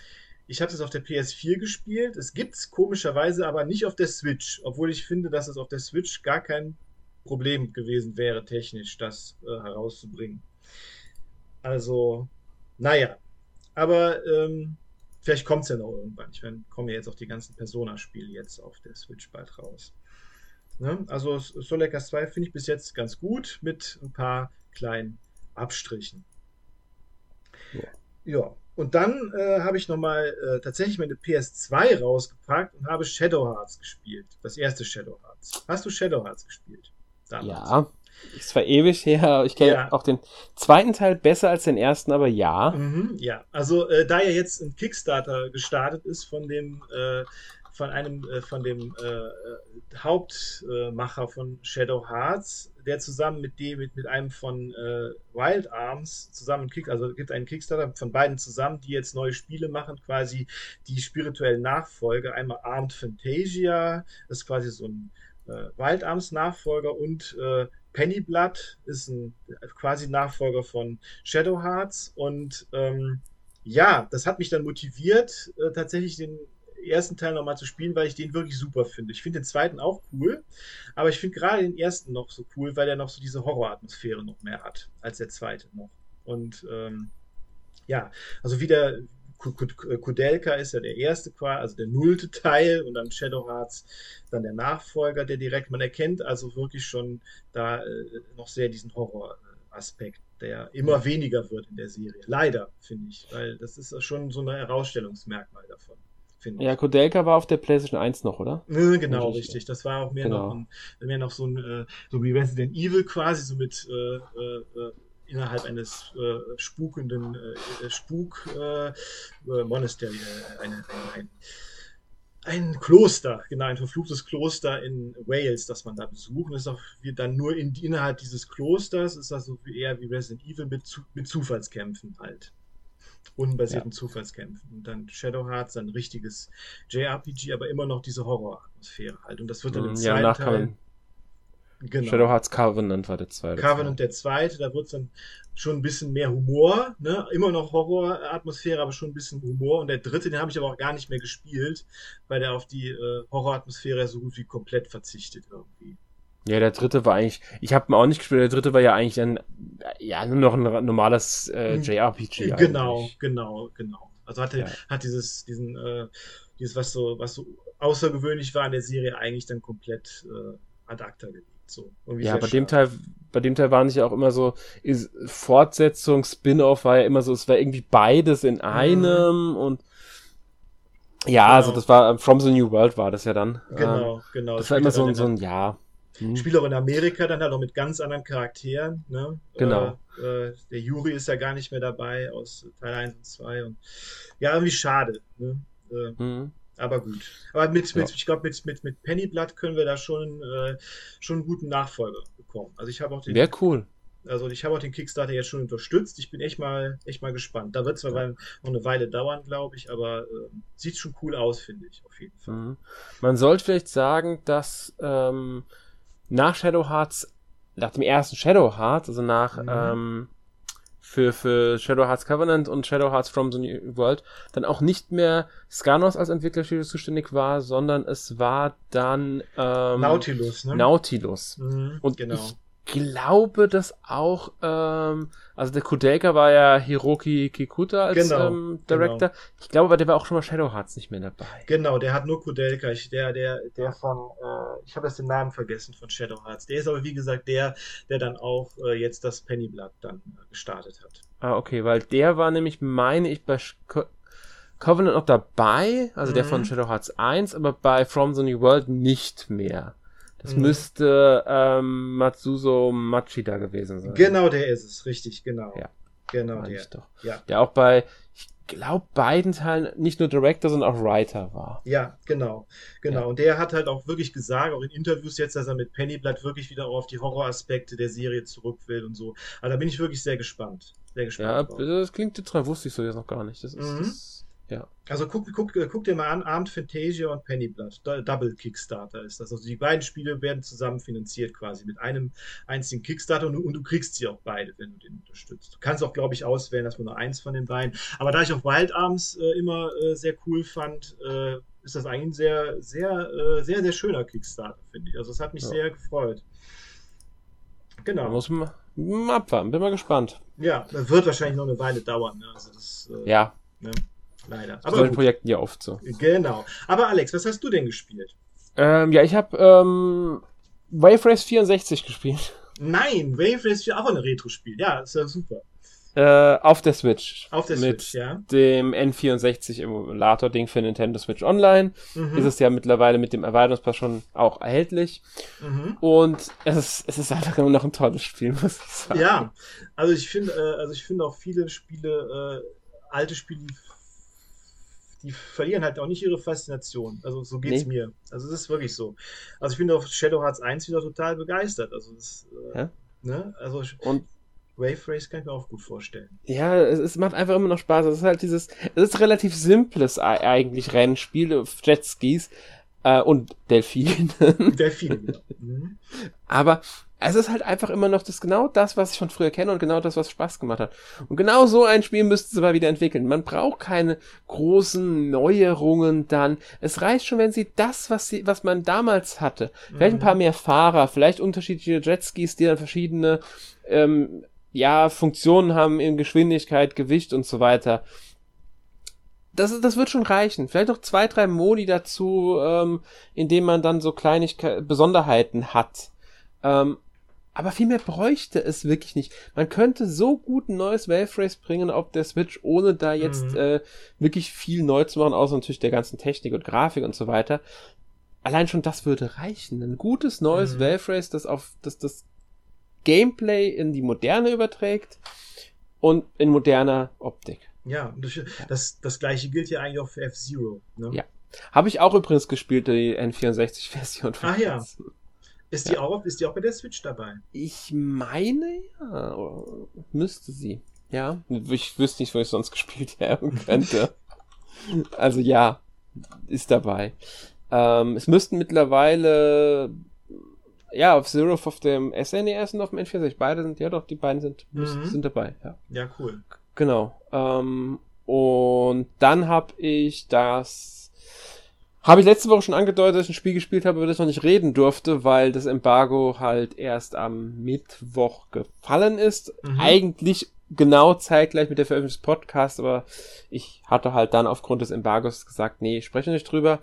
Speaker 2: ich habe es auf der PS4 gespielt. Es gibt es komischerweise aber nicht auf der Switch, obwohl ich finde, dass es auf der Switch gar kein Problem gewesen wäre, technisch das äh, herauszubringen. Also, naja. Aber ähm, vielleicht kommt es ja noch irgendwann. Ich meine, kommen ja jetzt auch die ganzen Persona-Spiele jetzt auf der Switch bald raus. Ne? Also Soul 2 finde ich bis jetzt ganz gut mit ein paar kleinen Abstrichen. Ja. ja. Und dann äh, habe ich nochmal äh, tatsächlich meine PS2 rausgepackt und habe Shadow Hearts gespielt. Das erste Shadow Hearts. Hast du Shadow Hearts gespielt?
Speaker 1: Damals? Ja. Ist zwar ewig her, ich kenne ja. auch den zweiten Teil besser als den ersten, aber ja.
Speaker 2: Mhm, ja, also äh, da ja jetzt ein Kickstarter gestartet ist von dem äh, von einem äh, von dem äh, Hauptmacher von Shadow Hearts, der zusammen mit dem mit, mit einem von äh, Wild Arms zusammen Kick, also gibt einen Kickstarter von beiden zusammen, die jetzt neue Spiele machen, quasi die spirituellen Nachfolger. Einmal Armed Fantasia, das ist quasi so ein äh, Wild Arms Nachfolger und äh, Pennyblood ist ein quasi Nachfolger von Shadow Hearts und ähm, ja, das hat mich dann motiviert, äh, tatsächlich den ersten Teil nochmal zu spielen, weil ich den wirklich super finde. Ich finde den zweiten auch cool, aber ich finde gerade den ersten noch so cool, weil er noch so diese Horroratmosphäre noch mehr hat als der zweite noch. Und ähm, ja, also wieder Kudelka ist ja der erste, also der nullte Teil und dann Shadow Hearts dann der Nachfolger, der direkt, man erkennt also wirklich schon da äh, noch sehr diesen Horroraspekt, der immer weniger wird in der Serie. Leider, finde ich, weil das ist schon so ein Herausstellungsmerkmal davon
Speaker 1: finde Ja, Kodelka war auf der PlayStation 1 noch, oder?
Speaker 2: Ja, genau, richtig. Das war auch mehr, genau. noch, ein, mehr noch so ein, äh, so wie Resident Evil quasi, so mit äh, äh, innerhalb eines äh, spukenden äh, Spuk äh, Monastery, äh, eine, ein, ein Kloster, genau, ein verfluchtes Kloster in Wales, das man da besucht. Das ist auch wie dann nur in, innerhalb dieses Klosters, ist das so eher wie Resident Evil mit, mit Zufallskämpfen halt unbasierten ja. Zufallskämpfen. Und dann Shadow Hearts, ein richtiges JRPG, aber immer noch diese Horroratmosphäre halt. Und das wird dann im ja, zweiten Teil.
Speaker 1: Genau. Shadow Hearts Covenant war der zweite.
Speaker 2: Covenant der zweite, da wird es dann schon ein bisschen mehr Humor, ne? immer noch Horroratmosphäre, aber schon ein bisschen Humor. Und der dritte, den habe ich aber auch gar nicht mehr gespielt, weil der auf die äh, Horroratmosphäre so gut wie komplett verzichtet irgendwie.
Speaker 1: Ja, der dritte war eigentlich, ich habe ihn auch nicht gespielt, der dritte war ja eigentlich ein, ja, nur noch ein normales äh, hm. JRPG.
Speaker 2: Genau, eigentlich. genau, genau. Also hat, ja. hat dieses, diesen, äh, dieses, was so, was so außergewöhnlich war in der Serie, eigentlich dann komplett äh, ad acta gelegt. So,
Speaker 1: ja, bei dem Teil, bei dem Teil waren sich auch immer so, ist, Fortsetzung, Spin-off war ja immer so, es war irgendwie beides in einem mhm. und ja, also genau. also das war From the New World war das ja dann.
Speaker 2: Genau, ähm, genau.
Speaker 1: Das, das war immer so ein, so ein, ja,
Speaker 2: Hm. Spiele auch in Amerika dann halt auch mit ganz anderen Charakteren. Ne?
Speaker 1: Genau.
Speaker 2: Äh, äh, der Juri ist ja gar nicht mehr dabei aus Teil 1 und 2. Und, ja, irgendwie schade. Ne? Äh, hm. Aber gut. Aber mit, mit ja. ich glaube, mit, mit, mit Pennyblood können wir da schon, äh, schon einen guten Nachfolger bekommen. Also ich habe auch den.
Speaker 1: Wäre cool.
Speaker 2: Also ich habe auch den Kickstarter jetzt schon unterstützt. Ich bin echt mal, echt mal gespannt. Da wird zwar ja. noch eine Weile dauern, glaube ich, aber äh, sieht schon cool aus, finde ich, auf jeden Fall. Mhm.
Speaker 1: Man sollte vielleicht sagen, dass ähm, nach Shadow Hearts, nach dem ersten Shadow Hearts, also nach mhm. ähm, für, für Shadow Hearts Covenant und Shadow Hearts from the New World dann auch nicht mehr Skanos als Entwicklerstudio zuständig war, sondern es war dann ähm,
Speaker 2: Nautilus, ne?
Speaker 1: Nautilus.
Speaker 2: Mhm, und genau.
Speaker 1: ich glaube, dass auch, ähm, also der Kudelka war ja Hiroki Kikuta als genau, ähm, Director. Genau. Ich glaube, aber der war auch schon mal Shadow Hearts nicht mehr dabei.
Speaker 2: Genau, der hat nur Kudelka. Ich, der, der, der von, äh, ich habe jetzt den Namen vergessen von Shadow Hearts. Der ist aber wie gesagt der, der dann auch äh, jetzt das Pennyblood dann äh, gestartet hat.
Speaker 1: Ah, okay, weil der war nämlich, meine ich, bei Co Covenant noch dabei, also mhm. der von Shadow Hearts 1, aber bei From the New World nicht mehr. Das mhm. müsste ähm, Matsuzo Machida gewesen sein.
Speaker 2: Genau, der ist es, richtig, genau.
Speaker 1: Ja.
Speaker 2: Genau, der.
Speaker 1: Doch. Ja. Der auch bei, ich glaube, beiden Teilen nicht nur Director, sondern auch Writer war.
Speaker 2: Ja, genau. Genau. Ja. Und der hat halt auch wirklich gesagt, auch in Interviews jetzt, dass er mit Pennyblatt wirklich wieder auf die Horroraspekte der Serie zurück will und so. Aber da bin ich wirklich sehr gespannt. Sehr gespannt.
Speaker 1: Ja, drauf. das klingt total, wusste ich so jetzt noch gar nicht. Das ist, mhm. das ja.
Speaker 2: Also guck, guck, guck dir mal an, Armed Fantasia und Pennyblood. Double Kickstarter ist das. Also die beiden Spiele werden zusammen finanziert quasi mit einem einzigen Kickstarter und, und du kriegst sie auch beide, wenn du den unterstützt. Du kannst auch, glaube ich, auswählen, dass man nur eins von den beiden. Aber da ich auch Wild Arms äh, immer äh, sehr cool fand, äh, ist das eigentlich ein sehr, sehr, äh, sehr, sehr schöner Kickstarter, finde ich. Also es hat mich ja. sehr gefreut.
Speaker 1: Genau. Da muss man abwarten, bin mal gespannt.
Speaker 2: Ja, das wird wahrscheinlich noch eine Weile dauern. Ne? Also das,
Speaker 1: äh, ja.
Speaker 2: Ne? Leider.
Speaker 1: Aber solchen Projekten ja oft so.
Speaker 2: Genau. Aber Alex, was hast du denn gespielt?
Speaker 1: Ähm, ja, ich habe ähm, Wave Race 64 gespielt.
Speaker 2: Nein, Wave Race 4 auch ein Retro-Spiel. Ja, ist ja super.
Speaker 1: Äh, auf der Switch.
Speaker 2: Auf der
Speaker 1: mit
Speaker 2: Switch, ja.
Speaker 1: dem N64-Emulator-Ding für Nintendo Switch Online. Mhm. Ist es ja mittlerweile mit dem Erweiterungspass schon auch erhältlich. Mhm. Und es ist, es ist einfach immer noch ein tolles Spiel, muss ich sagen.
Speaker 2: Ja, also ich finde, äh, also ich finde auch viele Spiele, äh, alte Spiele die verlieren halt auch nicht ihre Faszination. Also so geht's nee. mir. Also es ist wirklich so. Also ich bin auf Shadow Hearts 1 wieder total begeistert. Also das,
Speaker 1: äh, ja?
Speaker 2: ne? Also
Speaker 1: und
Speaker 2: Wave Race kann ich mir auch gut vorstellen.
Speaker 1: Ja, es, es macht einfach immer noch Spaß. Es ist halt dieses, es ist relativ simples eigentlich Rennspiel auf Jetskis äh, und Delfinen.
Speaker 2: Delfine, genau. Mhm.
Speaker 1: Aber es ist halt einfach immer noch das genau das, was ich von früher kenne und genau das, was Spaß gemacht hat. Und genau so ein Spiel müssten sie mal wieder entwickeln. Man braucht keine großen Neuerungen dann. Es reicht schon, wenn sie das, was sie, was man damals hatte, vielleicht ein mhm. paar mehr Fahrer, vielleicht unterschiedliche Jetskis, die dann verschiedene ähm, ja, Funktionen haben in Geschwindigkeit, Gewicht und so weiter. Das, das wird schon reichen. Vielleicht noch zwei, drei Modi dazu, ähm, indem man dann so Kleinigkeiten, Besonderheiten hat. Ähm, aber viel mehr bräuchte es wirklich nicht. Man könnte so gut ein neues Wave Race bringen auf der Switch, ohne da jetzt mhm. äh, wirklich viel neu zu machen, außer natürlich der ganzen Technik und Grafik und so weiter. Allein schon das würde reichen. Ein gutes neues mhm. Wave Race, das auf das, das Gameplay in die Moderne überträgt und in moderner Optik.
Speaker 2: Ja, das, das gleiche gilt ja eigentlich auch für F-Zero. Ne?
Speaker 1: Ja. Habe ich auch übrigens gespielt, die N64-Version.
Speaker 2: Ach ja. Ist die, ja. auch, ist die auch bei der Switch dabei?
Speaker 1: Ich meine, ja. Müsste sie. Ja. Ich wüsste nicht, wo ich sonst gespielt haben könnte. also ja, ist dabei. Ähm, es müssten mittlerweile ja, auf Zero auf dem SNES e und auf dem N64. Beide sind, ja doch, die beiden sind, mhm. sind dabei, ja.
Speaker 2: Ja, cool.
Speaker 1: Genau. Ähm, und dann habe ich das habe ich letzte Woche schon angedeutet, dass ich ein Spiel gespielt habe, über das ich noch nicht reden durfte, weil das Embargo halt erst am Mittwoch gefallen ist. Mhm. Eigentlich genau zeitgleich mit der Veröffentlichung des Podcasts, aber ich hatte halt dann aufgrund des Embargos gesagt, nee, ich spreche nicht drüber.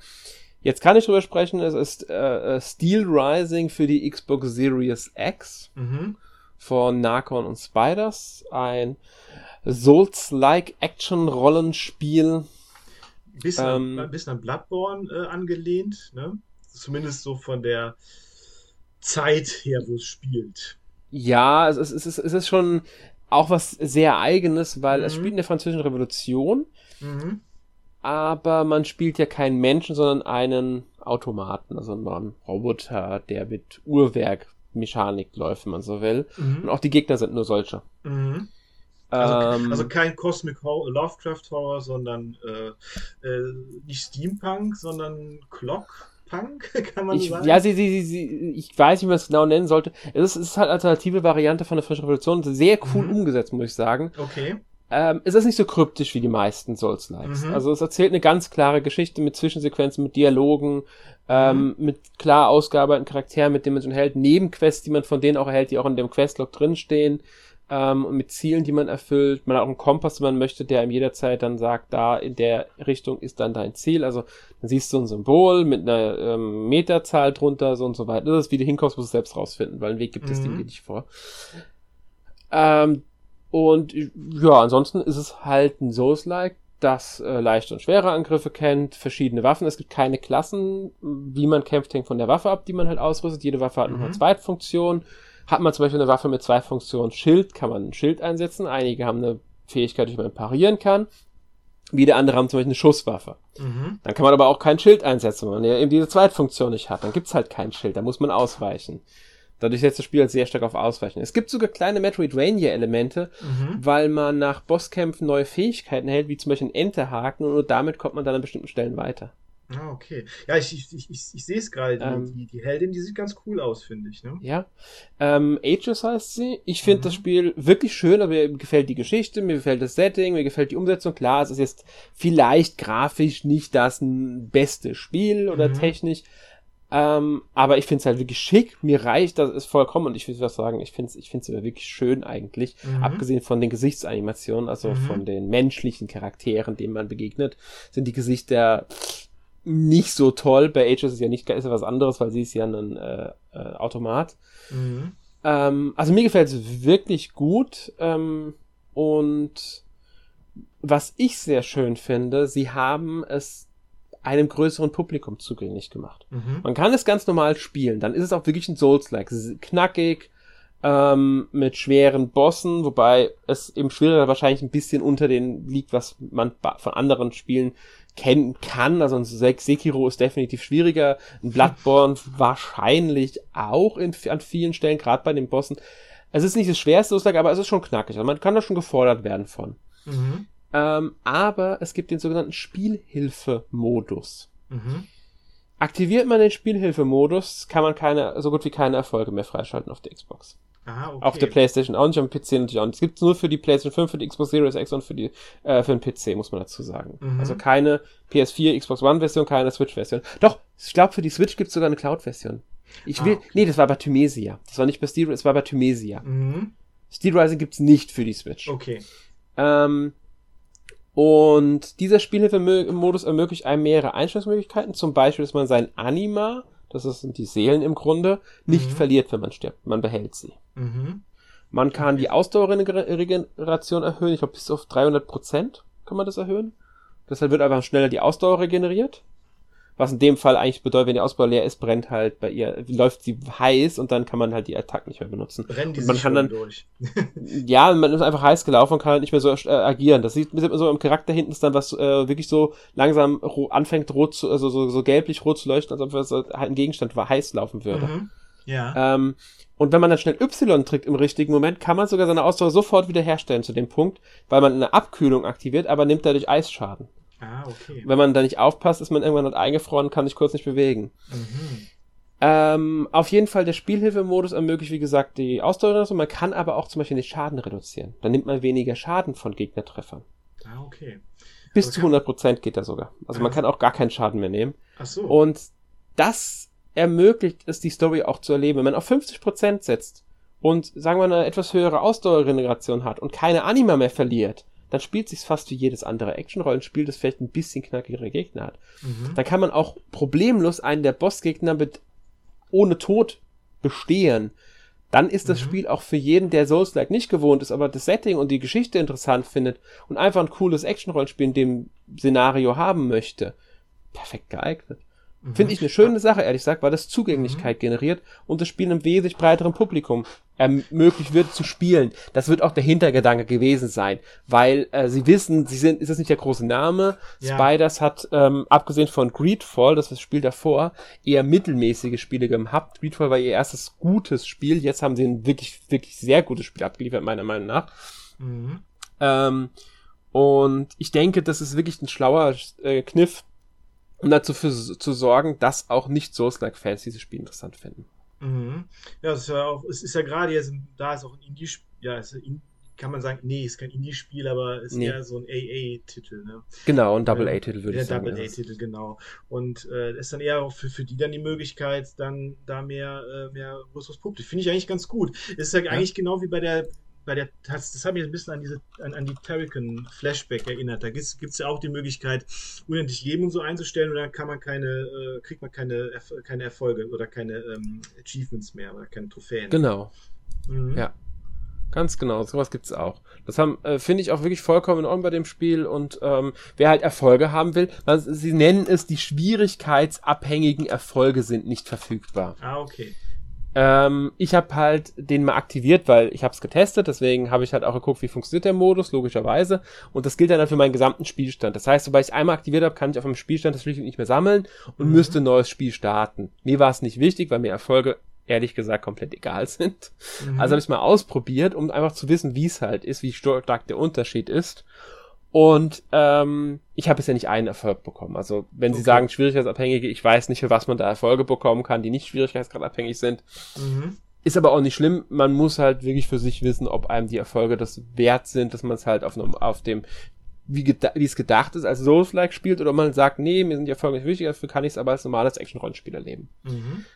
Speaker 1: Jetzt kann ich drüber sprechen, es ist äh, äh Steel Rising für die Xbox Series X
Speaker 2: mhm.
Speaker 1: von Narcon und Spiders. Ein Souls-like Action-Rollenspiel
Speaker 2: bisschen, ähm, an, bisschen an Bloodborne äh, angelehnt, ne? Zumindest so von der Zeit her, wo es spielt.
Speaker 1: Ja, es ist, es ist, es ist schon auch was sehr eigenes, weil mhm. es spielt in der Französischen Revolution. Mhm. Aber man spielt ja keinen Menschen, sondern einen Automaten, also einen Roboter, der mit Uhrwerkmechanik läuft, wenn man so will. Mhm. Und auch die Gegner sind nur solche. Mhm.
Speaker 2: Also, ähm, also, kein Cosmic Horror, Lovecraft Horror, sondern äh, äh, nicht Steampunk, sondern Clock. Punk, kann man
Speaker 1: ich,
Speaker 2: sagen.
Speaker 1: Ja, sie, sie, sie, ich weiß nicht, wie man es genau nennen sollte. Es ist, es ist halt alternative Variante von der Frischen Revolution. Sehr cool mhm. umgesetzt, muss ich sagen.
Speaker 2: Okay.
Speaker 1: Ähm, es ist nicht so kryptisch wie die meisten Souls-Likes. Mhm. Also es erzählt eine ganz klare Geschichte mit Zwischensequenzen, mit Dialogen, ähm, mhm. mit klar ausgearbeiteten Charakteren, mit denen man schon hält, Nebenquests, die man von denen auch erhält, die auch in dem Questlog drinstehen ähm, und mit Zielen, die man erfüllt. Man hat auch einen Kompass, den man möchte, der ihm jederzeit dann sagt, da in der Richtung ist dann dein Ziel. Also dann siehst du ein Symbol mit einer ähm, Meterzahl drunter, so und so weiter. Das ist, wie du hinkommst, musst du selbst rausfinden, weil ein Weg gibt es mhm. dir nicht vor. Ähm, und ja, ansonsten ist es halt ein Souls-like, das äh, leichte und schwere Angriffe kennt, verschiedene Waffen. Es gibt keine Klassen, wie man kämpft, hängt von der Waffe ab, die man halt ausrüstet. Jede Waffe hat mhm. noch eine Zweitfunktion. Hat man zum Beispiel eine Waffe mit zwei Funktionen Schild, kann man ein Schild einsetzen. Einige haben eine Fähigkeit, die man parieren kann. Wieder andere haben zum Beispiel eine Schusswaffe. Mhm. Dann kann man aber auch kein Schild einsetzen, wenn man ja eben diese Zweitfunktion nicht hat. Dann gibt's halt kein Schild, da muss man ausweichen. Dadurch setzt das Spiel halt sehr stark auf Ausweichen. Es gibt sogar kleine Metroidvania-Elemente, mhm. weil man nach Bosskämpfen neue Fähigkeiten hält, wie zum Beispiel ein Enterhaken und nur damit kommt man dann an bestimmten Stellen weiter.
Speaker 2: Ah, okay. Ja, ich, ich, ich, ich, sehe es gerade. Ähm, die, die Heldin, die sieht ganz cool aus, finde ich. Ne?
Speaker 1: Ja. Ähm, Aegis heißt sie. Ich finde mhm. das Spiel wirklich schön, aber mir gefällt die Geschichte, mir gefällt das Setting, mir gefällt die Umsetzung. Klar, es ist jetzt vielleicht grafisch nicht das beste Spiel oder mhm. technisch. Ähm, aber ich finde es halt wirklich schick. Mir reicht das ist vollkommen. Und ich will was sagen, ich finde es ich find's wirklich schön eigentlich. Mhm. Abgesehen von den Gesichtsanimationen, also mhm. von den menschlichen Charakteren, denen man begegnet, sind die Gesichter nicht so toll. Bei Aegis ist ja nicht ist ja was anderes, weil sie ist ja ein äh, äh, Automat. Mhm. Ähm, also mir gefällt es wirklich gut. Ähm, und was ich sehr schön finde, sie haben es einem größeren Publikum zugänglich gemacht. Mhm. Man kann es ganz normal spielen, dann ist es auch wirklich ein Souls-like. Knackig, ähm, mit schweren Bossen, wobei es im schwieriger wahrscheinlich ein bisschen unter den liegt, was man von anderen Spielen kennen kann. Also ein Sekiro ist definitiv schwieriger. Ein Bloodborne wahrscheinlich auch in, an vielen Stellen, gerade bei den Bossen. Es ist nicht das schwerste aber es ist schon knackig. Also man kann da schon gefordert werden von. Mhm. Ähm, aber es gibt den sogenannten Spielhilfe-Modus. Mhm. Aktiviert man den Spielhilfe-Modus, kann man keine, so gut wie keine Erfolge mehr freischalten auf der Xbox. Okay. Auf der PlayStation auch nicht, am PC natürlich auch nicht. Es gibt nur für die PlayStation 5, für die Xbox Series X und für die äh, für den PC, muss man dazu sagen. Mhm. Also keine PS4, Xbox One Version, keine Switch Version. Doch, ich glaube für die Switch gibt es sogar eine Cloud Version. Ich will, ah, okay. nee, das war bei Thymesia. Das war nicht bei Steel, es war bei Thymesia. Mhm. Steel Rising gibt's nicht für die Switch.
Speaker 2: Okay.
Speaker 1: Ähm, und dieser Spielhilfe-Modus ermöglicht einem mehrere Einstellungsmöglichkeiten. Zum Beispiel, dass man sein Anima das sind die Seelen im Grunde, nicht mhm. verliert, wenn man stirbt. Man behält sie. Mhm. Man kann okay. die Ausdauerregeneration erhöhen, ich glaube bis auf 300 Prozent kann man das erhöhen. Deshalb wird einfach schneller die Ausdauer regeneriert. Was in dem Fall eigentlich bedeutet, wenn die Ausbau leer ist, brennt halt bei ihr, läuft sie heiß und dann kann man halt die Attack nicht mehr benutzen.
Speaker 2: Rennen die
Speaker 1: und man
Speaker 2: sich
Speaker 1: kann dann,
Speaker 2: durch.
Speaker 1: ja, man ist einfach heiß gelaufen und kann halt nicht mehr so äh, agieren. Das sieht, sieht man so im Charakter hinten ist dann was äh, wirklich so langsam anfängt rot zu, also so, so gelblich rot zu leuchten, als ob es halt ein Gegenstand war, heiß laufen würde. Mhm.
Speaker 2: Ja.
Speaker 1: Ähm, und wenn man dann schnell Y trägt im richtigen Moment, kann man sogar seine Ausdauer sofort wiederherstellen zu dem Punkt, weil man eine Abkühlung aktiviert, aber nimmt dadurch Eisschaden.
Speaker 2: Ah, okay.
Speaker 1: Wenn man da nicht aufpasst, ist man irgendwann halt eingefroren, kann sich kurz nicht bewegen. Mhm. Ähm, auf jeden Fall der Spielhilfemodus ermöglicht, wie gesagt, die Ausdauer. Man kann aber auch zum Beispiel den Schaden reduzieren. Dann nimmt man weniger Schaden von Gegnertreffern.
Speaker 2: Ah, okay.
Speaker 1: Bis aber zu 100 Prozent geht das sogar. Also ah. man kann auch gar keinen Schaden mehr nehmen.
Speaker 2: Ach so.
Speaker 1: Und das ermöglicht es, die Story auch zu erleben. Wenn man auf 50 Prozent setzt und, sagen wir, eine etwas höhere Ausdauerregeneration hat und keine Anima mehr verliert, dann spielt sich's fast wie jedes andere Action-Rollenspiel, das vielleicht ein bisschen knackigere Gegner hat. Mhm. Dann kann man auch problemlos einen der Bossgegner mit ohne Tod bestehen. Dann ist das mhm. Spiel auch für jeden, der Souls-like nicht gewohnt ist, aber das Setting und die Geschichte interessant findet und einfach ein cooles Action-Rollenspiel in dem Szenario haben möchte, perfekt geeignet. Mhm. Finde ich eine schöne Sache, ehrlich gesagt, weil das Zugänglichkeit mhm. generiert und das Spiel einem wesentlich breiteren Publikum ermöglicht wird zu spielen. Das wird auch der Hintergedanke gewesen sein, weil äh, sie wissen, sie sind, ist das nicht der große Name. Ja. Spiders hat, ähm, abgesehen von Greedfall, das war das Spiel davor, eher mittelmäßige Spiele gehabt. Greedfall war ihr erstes gutes Spiel. Jetzt haben sie ein wirklich, wirklich sehr gutes Spiel abgeliefert, meiner Meinung nach. Mhm. Ähm, und ich denke, das ist wirklich ein schlauer äh, Kniff, um dazu für, zu sorgen, dass auch nicht Souls-like-Fans dieses Spiel interessant finden.
Speaker 2: Mhm. Ja, es ist ja auch, es ist ja gerade jetzt, da ist auch ein Indie, ja, es in, kann man sagen, nee, ist kein Indie-Spiel, aber ist nee. eher so ein AA-Titel, ne?
Speaker 1: Genau, ein Double-A-Titel würde
Speaker 2: ja,
Speaker 1: ich sagen.
Speaker 2: Double A-Titel, genau. Und äh, ist dann eher auch für, für die dann die Möglichkeit, dann da mehr, äh, mehr größeres Publikum. Finde ich eigentlich ganz gut. Ist ja, ja eigentlich genau wie bei der bei der, das, das hat mich ein bisschen an diese, an, an die Terrican Flashback erinnert. Da gibt es ja auch die Möglichkeit, unendlich Leben und so einzustellen und dann kann man keine, äh, kriegt man keine, keine Erfolge oder keine ähm, Achievements mehr oder keine Trophäen.
Speaker 1: Genau. Mhm. Ja. Ganz genau, sowas gibt's auch. Das haben, äh, finde ich auch wirklich vollkommen in Ordnung bei dem Spiel und ähm, wer halt Erfolge haben will, man, sie nennen es die schwierigkeitsabhängigen Erfolge sind nicht verfügbar.
Speaker 2: Ah, okay.
Speaker 1: Ähm, ich habe halt den mal aktiviert, weil ich habe es getestet, deswegen habe ich halt auch geguckt, wie funktioniert der Modus, logischerweise. Und das gilt dann halt für meinen gesamten Spielstand. Das heißt, sobald ich einmal aktiviert habe, kann ich auf dem Spielstand das Spiel nicht mehr sammeln und mhm. müsste ein neues Spiel starten. Mir war es nicht wichtig, weil mir Erfolge ehrlich gesagt komplett egal sind. Mhm. Also habe ich es mal ausprobiert, um einfach zu wissen, wie es halt ist, wie stark der Unterschied ist. Und ähm, ich habe bisher nicht einen Erfolg bekommen. Also wenn okay. Sie sagen Schwierigkeitsabhängige, ich weiß nicht, für was man da Erfolge bekommen kann, die nicht schwierigkeitsgradabhängig sind. Mhm. Ist aber auch nicht schlimm. Man muss halt wirklich für sich wissen, ob einem die Erfolge das wert sind, dass man es halt auf, einem, auf dem wie, wie es gedacht ist, als Souls-like spielt, oder man sagt, nee, mir sind die Erfolge nicht wichtig, dafür kann ich es aber als normales Action-Rollenspiel erleben. Mhm.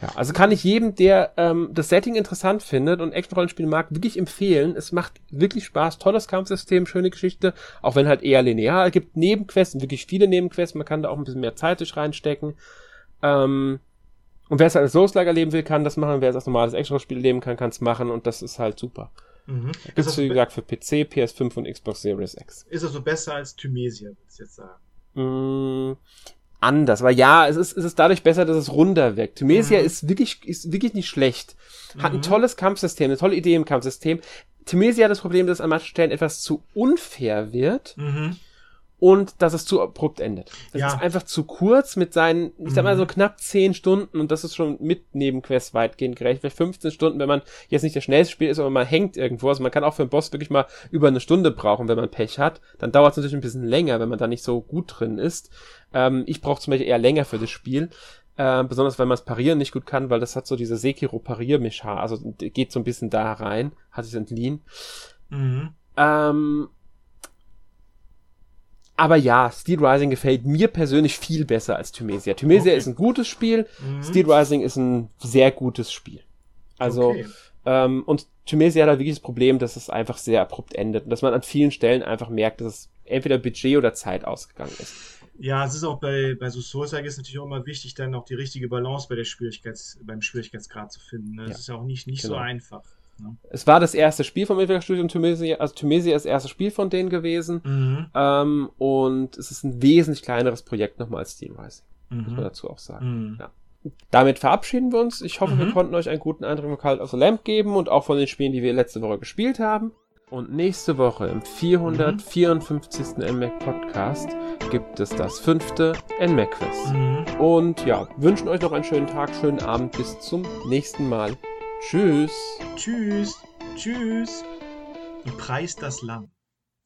Speaker 1: Ja, also kann ich jedem, der ähm, das Setting interessant findet und Action-Rollenspiele mag, wirklich empfehlen. Es macht wirklich Spaß, tolles Kampfsystem, schöne Geschichte, auch wenn halt eher linear. Es gibt Nebenquests, wirklich viele Nebenquests, man kann da auch ein bisschen mehr Zeit durch reinstecken. Ähm, und wer es als Souls-like erleben will, kann das machen. Wer es als normales Action-Rollenspiel erleben kann, kann es machen und das ist halt super. Mhm. Gibt es, wie gesagt, für PC, PS5 und Xbox Series X.
Speaker 2: Ist also besser als Tumesia, würde ich jetzt sagen.
Speaker 1: Mm, anders. Aber ja, es ist, es ist dadurch besser, dass es runder wirkt. Tumesia mhm. ist wirklich, ist wirklich nicht schlecht. Hat mhm. ein tolles Kampfsystem, eine tolle Idee im Kampfsystem. Tumesia hat das Problem, dass es an manchen Stellen etwas zu unfair wird. Mhm und dass es zu abrupt endet. Es ja. ist einfach zu kurz mit seinen, ich sag mal so mhm. knapp 10 Stunden und das ist schon mit Nebenquests weitgehend gerecht. Vielleicht 15 Stunden, wenn man jetzt nicht der schnellste Spiel ist, aber man hängt irgendwo. Also man kann auch für einen Boss wirklich mal über eine Stunde brauchen, wenn man Pech hat. Dann dauert es natürlich ein bisschen länger, wenn man da nicht so gut drin ist. Ähm, ich brauche zum Beispiel eher länger für das Spiel. Äh, besonders wenn man das Parieren nicht gut kann, weil das hat so diese Sekiro-Parier-Mecha, also geht so ein bisschen da rein, hat sich entliehen. Mhm. Ähm, aber ja, Steel Rising gefällt mir persönlich viel besser als Tumesia. Tumesia okay. ist ein gutes Spiel, mhm. Steel Rising ist ein sehr gutes Spiel. Also, okay. ähm, und Tumesia hat halt wirklich das Problem, dass es einfach sehr abrupt endet und dass man an vielen Stellen einfach merkt, dass es entweder Budget oder Zeit ausgegangen ist.
Speaker 2: Ja, es ist auch bei, bei so Soulside ist natürlich auch immer wichtig, dann auch die richtige Balance bei der Schwierigkeits, beim Schwierigkeitsgrad zu finden. Ne? Das ja. ist ja auch nicht, nicht genau. so einfach.
Speaker 1: Ne? Es war das erste Spiel vom Entwicklerstudio Tunisia, also Tunisia ist das erste Spiel von denen gewesen. Mhm. Ähm, und es ist ein wesentlich kleineres Projekt nochmal als Steam Rising. Mhm. Muss man dazu auch sagen. Mhm. Ja. Damit verabschieden wir uns. Ich hoffe, wir mhm. konnten euch einen guten Eindruck von Cult of the Lamp geben und auch von den Spielen, die wir letzte Woche gespielt haben. Und nächste Woche im 454. Mhm. NMAC Podcast gibt es das fünfte NMAC Quiz. Mhm. Und ja, wünschen euch noch einen schönen Tag, schönen Abend, bis zum nächsten Mal. Tschüss.
Speaker 2: Tschüss. Tschüss. Und preist das Lamm.